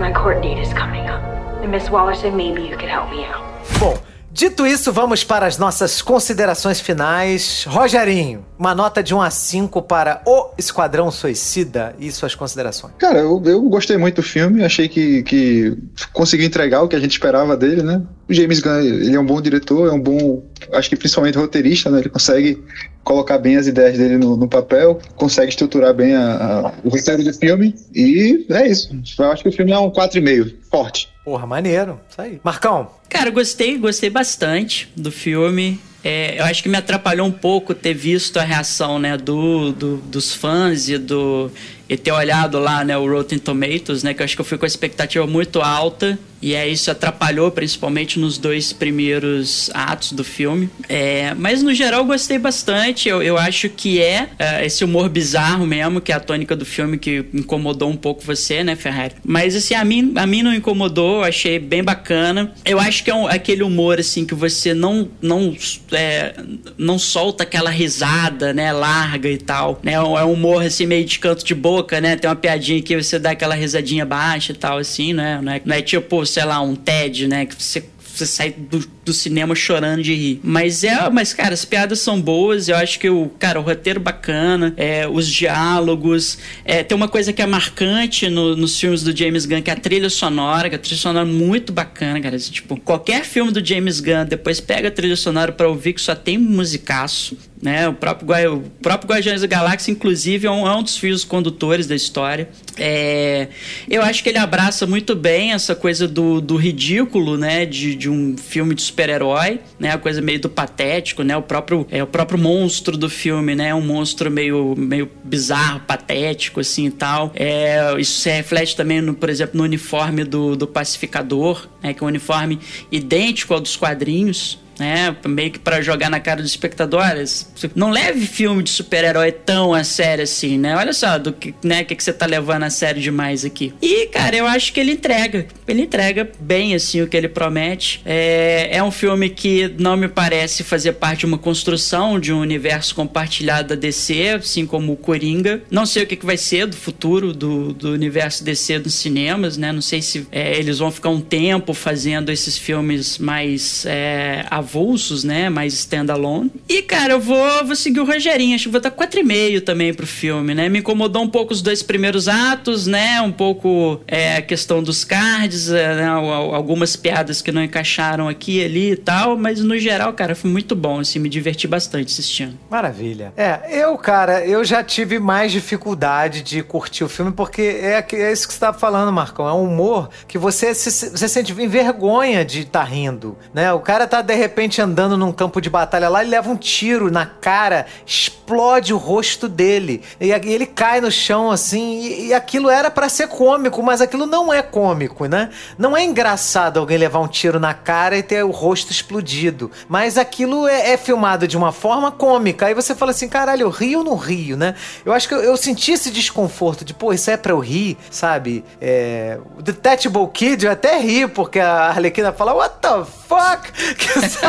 My court date is coming up. And Miss Waller said maybe you could help me out. Bom, dito isso, vamos para as nossas considerações finais. Rogerinho, uma nota de 1 a 5 para O Esquadrão Suicida e suas considerações. Cara, eu, eu gostei muito do filme, achei que, que conseguiu entregar o que a gente esperava dele, né? O James Gunn, ele é um bom diretor, é um bom, acho que principalmente roteirista, né? Ele consegue colocar bem as ideias dele no, no papel, consegue estruturar bem a- a- o roteiro do filme, e é isso. Eu acho que o filme é um 4,5, forte. Porra, maneiro. Isso aí. Marcão, Cara, eu gostei, gostei bastante do filme. É, eu acho que me atrapalhou um pouco ter visto a reação, né, do, do- dos fãs e do e ter olhado lá, né, o Rotten Tomatoes, né, que eu acho que eu fui com a expectativa muito alta e aí isso atrapalhou, principalmente nos dois primeiros atos do filme. É, mas no geral eu gostei bastante. Eu, eu acho que é, é, esse humor bizarro mesmo, que é a tônica do filme que incomodou um pouco você, né, Ferrari? Mas assim, a mim, a mim não incomodou, eu achei bem bacana. Eu acho que é um- aquele humor assim que você não não é, não solta aquela risada, né, larga e tal, né? É um humor assim meio de canto de boca, né? Tem uma piadinha que você dá aquela risadinha baixa e tal assim, né? Não é, não é tipo, sei lá, um TED, né, que você você sai do, do cinema chorando de rir. Mas é, mas cara, as piadas são boas. Eu acho que o cara, o roteiro bacana, é, os diálogos. É, tem uma coisa que é marcante no- nos filmes do James Gunn, que é a trilha sonora, que a trilha sonora é muito bacana, cara. Tipo, qualquer filme do James Gunn, depois pega a trilha sonora pra ouvir que só tem musicaço. Né, o próprio, Gua- o próprio Guardiões da Galáxia, inclusive, é um, é um dos fios condutores da história. É, eu acho que ele abraça muito bem essa coisa do, do ridículo, né? De, de um filme de super-herói, né? A coisa meio do patético, né? O próprio, é, o próprio monstro do filme, né? Um monstro meio, meio bizarro, patético, assim e tal. É, isso se reflete também, no, por exemplo, no uniforme do, do pacificador, né? Que é um uniforme idêntico ao dos quadrinhos né? Meio que pra jogar na cara dos espectadores. Não leve filme de super-herói tão a sério assim, né? Olha só do que, né, que, que você tá levando a sério demais aqui. E, cara, eu acho que ele entrega. Ele entrega bem, assim, o que ele promete. É, é um filme que não me parece fazer parte de uma construção de um universo compartilhado da DC, assim como o Coringa. Não sei o que, que vai ser do futuro do, do universo DC nos cinemas, né? Não sei se é, eles vão ficar um tempo fazendo esses filmes mais é, avulsos, né? Mais standalone. E, cara, eu vou, vou seguir o Rogerinho. Acho que vou dar 4,5 também pro filme, né? Me incomodou um pouco os dois primeiros atos, né? Um pouco é, a questão dos cards, é, né? Al- Algumas piadas que não encaixaram aqui e ali e tal. Mas, no geral, cara, foi muito bom, assim. Me diverti bastante assistindo. Maravilha. É, eu, cara, eu já tive mais dificuldade de curtir o filme, porque é, é isso que você tá falando, Marcão. É um humor que você se, você sente vergonha de estar rindo, né? O cara tá, de repente, repente andando num campo de batalha lá, ele leva um tiro na cara, explode o rosto dele. E ele cai no chão assim, e, e aquilo era pra ser cômico, mas aquilo não é cômico, né? Não é engraçado alguém levar um tiro na cara e ter o rosto explodido. Mas aquilo é, é filmado de uma forma cômica. Aí você fala assim, caralho, eu rio ou não rio, né? Eu acho que eu, eu senti esse desconforto de, pô, isso é pra eu rir, sabe? É, o Detachable Kid, eu até ri, porque a Arlequina fala, what the fuck?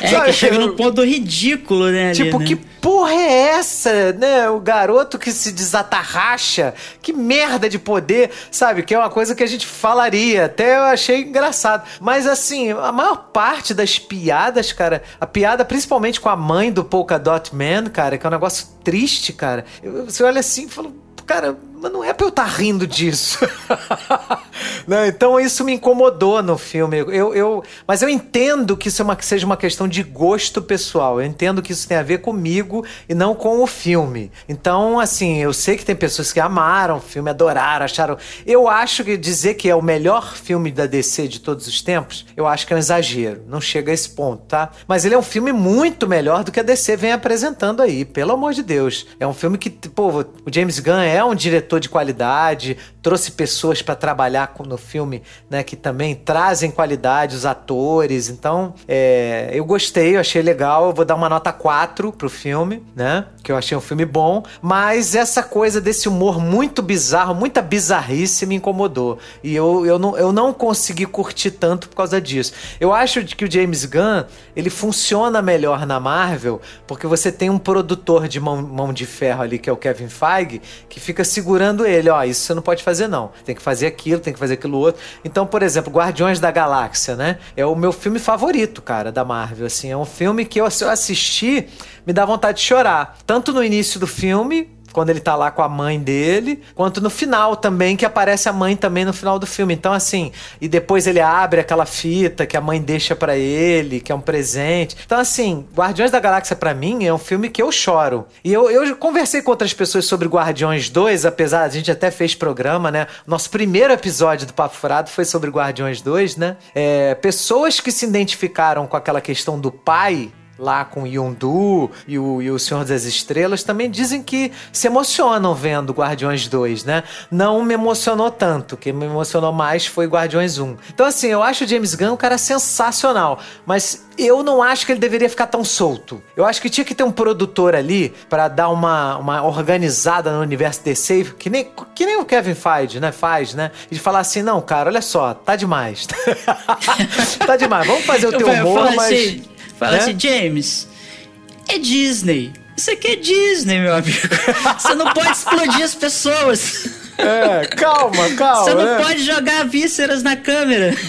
É, Sabe, que chega eu- no ponto do ridículo, né? ali, Tipo, né? que porra é essa, né? O garoto que se desatarracha, que merda de poder, sabe? Que é uma coisa que a gente falaria. Até eu achei engraçado. Mas assim, a maior parte das piadas, cara, a piada principalmente com a mãe do Polka Dot Man, cara, que é um negócio triste, cara. Você olha assim e fala, cara, mas não é pra eu estar rindo disso. Não, então isso me incomodou no filme. Eu, eu, mas eu entendo que isso é uma, que seja uma questão de gosto pessoal. Eu entendo que isso tem a ver comigo e não com o filme. Então, assim, eu sei que tem pessoas que amaram o filme, adoraram, acharam. Eu acho que dizer que é o melhor filme da DC de todos os tempos, eu acho que é um exagero. Não chega a esse ponto, tá? Mas ele é um filme muito melhor do que a DC vem apresentando aí, pelo amor de Deus. É um filme que, pô, o James Gunn é um diretor de qualidade, trouxe pessoas pra trabalhar no filme, né, que também trazem qualidade, os atores. Então, é, eu gostei, eu achei legal. Eu vou dar uma nota 4 pro filme, né? Que eu achei um filme bom. Mas essa coisa desse humor muito bizarro, muita bizarrice me incomodou. E eu, eu, não, eu não consegui curtir tanto por causa disso. Eu acho que o James Gunn, ele funciona melhor na Marvel, porque você tem um produtor de mão, mão de ferro ali, que é o Kevin Feige, que fica segurando ele. Ó, isso você não pode fazer não. Tem que fazer aquilo, tem que fazer aquilo outro. Então, por exemplo, Guardiões da Galáxia, né? É o meu filme favorito, cara, da Marvel. Assim, é um filme que eu, se eu assistir, me dá vontade de chorar. Tanto no início do filme, quando ele tá lá com a mãe dele, quanto no final também, que aparece a mãe também no final do filme. Então, assim, e depois ele abre aquela fita que a mãe deixa pra ele, que é um presente. Então, assim, Guardiões da Galáxia pra mim é um filme que eu choro. E eu, eu conversei com outras pessoas sobre Guardiões 2, apesar, a gente até fez programa, né? Nosso primeiro episódio do Papo Furado foi sobre Guardiões 2, né? É, pessoas que se identificaram com aquela questão do pai lá com Yondu e o, e o Senhor das Estrelas também dizem que se emocionam vendo Guardiões 2, né? Não me emocionou tanto, que me emocionou mais foi Guardiões 1. Então assim, eu acho o James Gunn um cara sensacional, mas eu não acho que ele deveria ficar tão solto. Eu acho que tinha que ter um produtor ali pra dar uma, uma organizada no universo DC, que nem, que nem o Kevin Feige, né? Faz, né? E falar assim, não, cara, olha só, tá demais. tá demais, vamos fazer o Eu teu humor, falo mas... assim, fala né? assim, James, é Disney. Isso aqui é Disney, meu amigo. Você não pode explodir as pessoas. É, calma, calma. Você não né? pode jogar vísceras na câmera.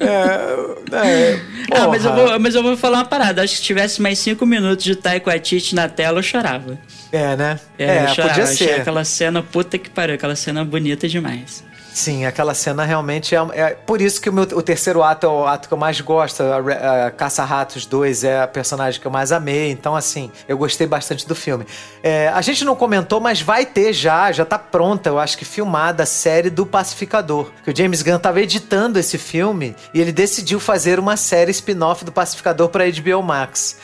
É, é, Ah, mas eu, vou, mas eu vou falar uma parada. Acho que se tivesse mais cinco minutos de Taiko Atiti na tela, eu chorava. É, né? É, É, eu chorava. podia Achei ser. aquela cena, puta que pariu, aquela cena bonita demais. Sim, aquela cena realmente é, é por isso que o, meu, o terceiro ato é o ato que eu mais gosto. A, a Caça-Ratos 2 é a personagem que eu mais amei. Então, assim, eu gostei bastante do filme. É, a gente não comentou, mas vai ter já, já tá pronta, eu acho que filmada a série do Pacificador. Que o James Gunn tava editando esse filme e ele decidiu fazer uma série spin-off do Pacificador pra HBO Max.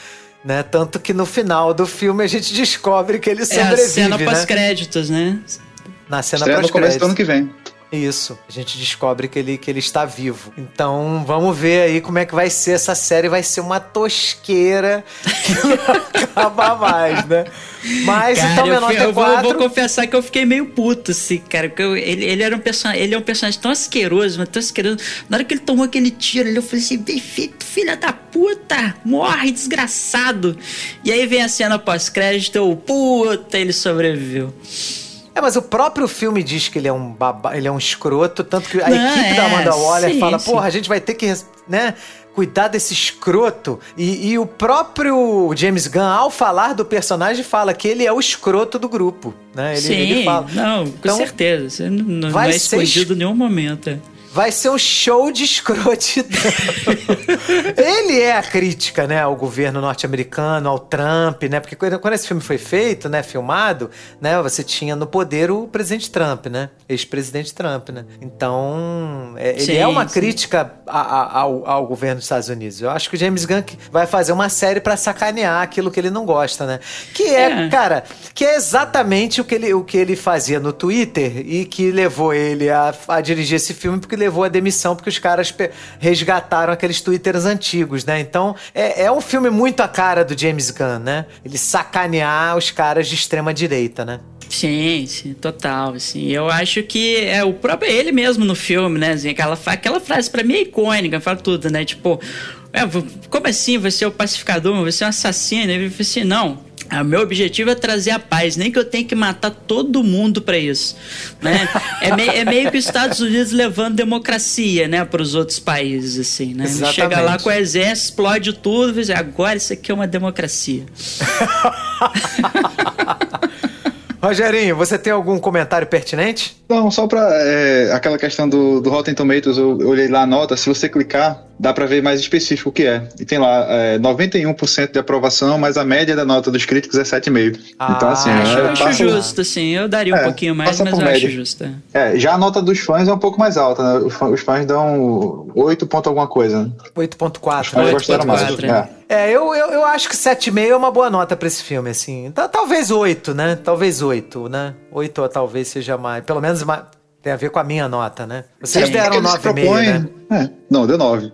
Né? Tanto que no final do filme a gente descobre que ele É sobrevive, a cena né? pós-créditos, né? Na cena Estreia no começo do ano pós-créditos. que vem. Isso, a gente descobre que ele, que ele está vivo. Então vamos ver aí como é que vai ser essa série. Vai ser uma tosqueira que não acaba mais, né? Mas Cara, então fui- nota é eu vou, eu 4. vou confessar que eu fiquei meio puto, assim, cara. Porque eu- ele, ele, era um personagem, ele é um personagem tão asqueroso, mas tão asqueroso. Na hora que ele tomou aquele tiro ali, eu falei assim: bem feito, filha da puta! Morre, desgraçado! E aí vem a cena pós-crédito, eu, puta, ele sobreviveu. É, mas o próprio filme diz que ele é um baba, ele é um escroto, tanto que a Não, equipe é, da Amanda Waller sim, fala, sim. porra, a gente vai ter que, né, cuidar desse escroto. E, e o próprio James Gunn, ao falar do personagem, fala que ele é o escroto do grupo, né? Ele, Sim, ele fala. não, com Então, certeza. Você não, não vai é escondido em nenhum momento. É. vai ser um show de escrotidão. Ele é a crítica, né, ao governo norte-americano, ao Trump, né? Porque quando esse filme foi feito, né, filmado, né, você tinha no poder o presidente Trump, né? Ex-presidente Trump, né? Então, é- ele Sim, é uma sim. crítica a- a- ao, ao governo dos Estados Unidos. Eu acho que o James Gunn vai fazer uma série pra sacanear aquilo que ele não gosta, né? Que é, É. cara, que é exatamente o que ele, o que ele fazia no Twitter e que levou ele a, a dirigir esse filme, porque levou a demissão, porque os caras resgataram aqueles Twitters antigos, né? Então, é, é um filme muito a cara do James Gunn, né? Ele sacanear os caras de extrema direita, né? Sim, sim, total, assim. Eu acho que é o próprio ele mesmo no filme, né? Assim, aquela, aquela frase pra mim é icônica, fala tudo, né? Tipo, é, como assim? Você é o pacificador, você é um assassino? Ele falou assim, não. O meu objetivo é trazer a paz, nem que eu tenha que matar todo mundo pra isso, né? é, mei- é meio que os Estados Unidos levando democracia, né, para os outros países, assim, né? Chega lá com o exército, explode tudo, e diz, agora isso aqui é uma democracia. Rogerinho, você tem algum comentário pertinente? Não, só pra é, aquela questão do, do Rotten Tomatoes, eu olhei lá a nota, se você clicar, dá pra ver mais específico o que é. E tem lá é, 91% de aprovação, mas a média da nota dos críticos é 7,5. Ah, então, assim, acho- é, Eu acho passa- justo, assim, eu daria um É, pouquinho mais, mas eu média. acho justo. é. É, já a nota dos fãs é um pouco mais alta, né? Os fã- Os fãs dão 8 ponto alguma coisa. Né? 8.4. Mas né? gostaram mais. 8.4, É. É, eu, eu, eu acho que 7,5 é uma boa nota pra esse filme, assim. Tá- talvez 8, né? Talvez 8, né? 8 ou talvez seja mais. Pelo menos mais, tem a ver com a minha nota, né? Vocês É, deram porque eles 9,5, propõem- né? É, não, deu 9.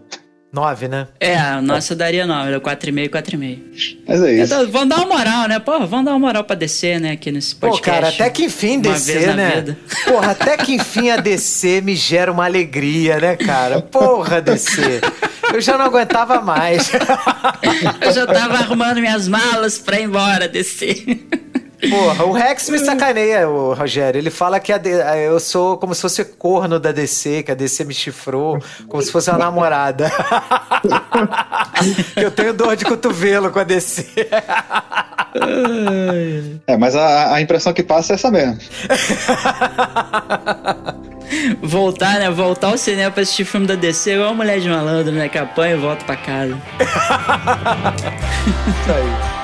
9, né? É, a nossa daria 9, era 4,5, 4,5. Mas é isso. Então, vamos dar uma moral, né? Pô, vamos dar uma moral pra descer, né, aqui nesse Pô, podcast. cara, até que enfim descer, né? vida. Porra, até que enfim a DC me gera uma alegria, né, cara? Porra, DC. Eu já não aguentava mais. Eu já tava arrumando minhas malas pra ir embora, descer. Porra, o Rex me sacaneia, o Rogério. Ele fala que a D- eu sou como se fosse corno da DC, que a DC me chifrou, como se fosse uma namorada. que eu tenho dor de cotovelo com a DC. É, mas a, a impressão que passa é essa mesmo. Voltar, né? Voltar ao cinema pra assistir filme da DC igual a mulher de malandro, né? Que apanha e volta pra casa. Isso aí.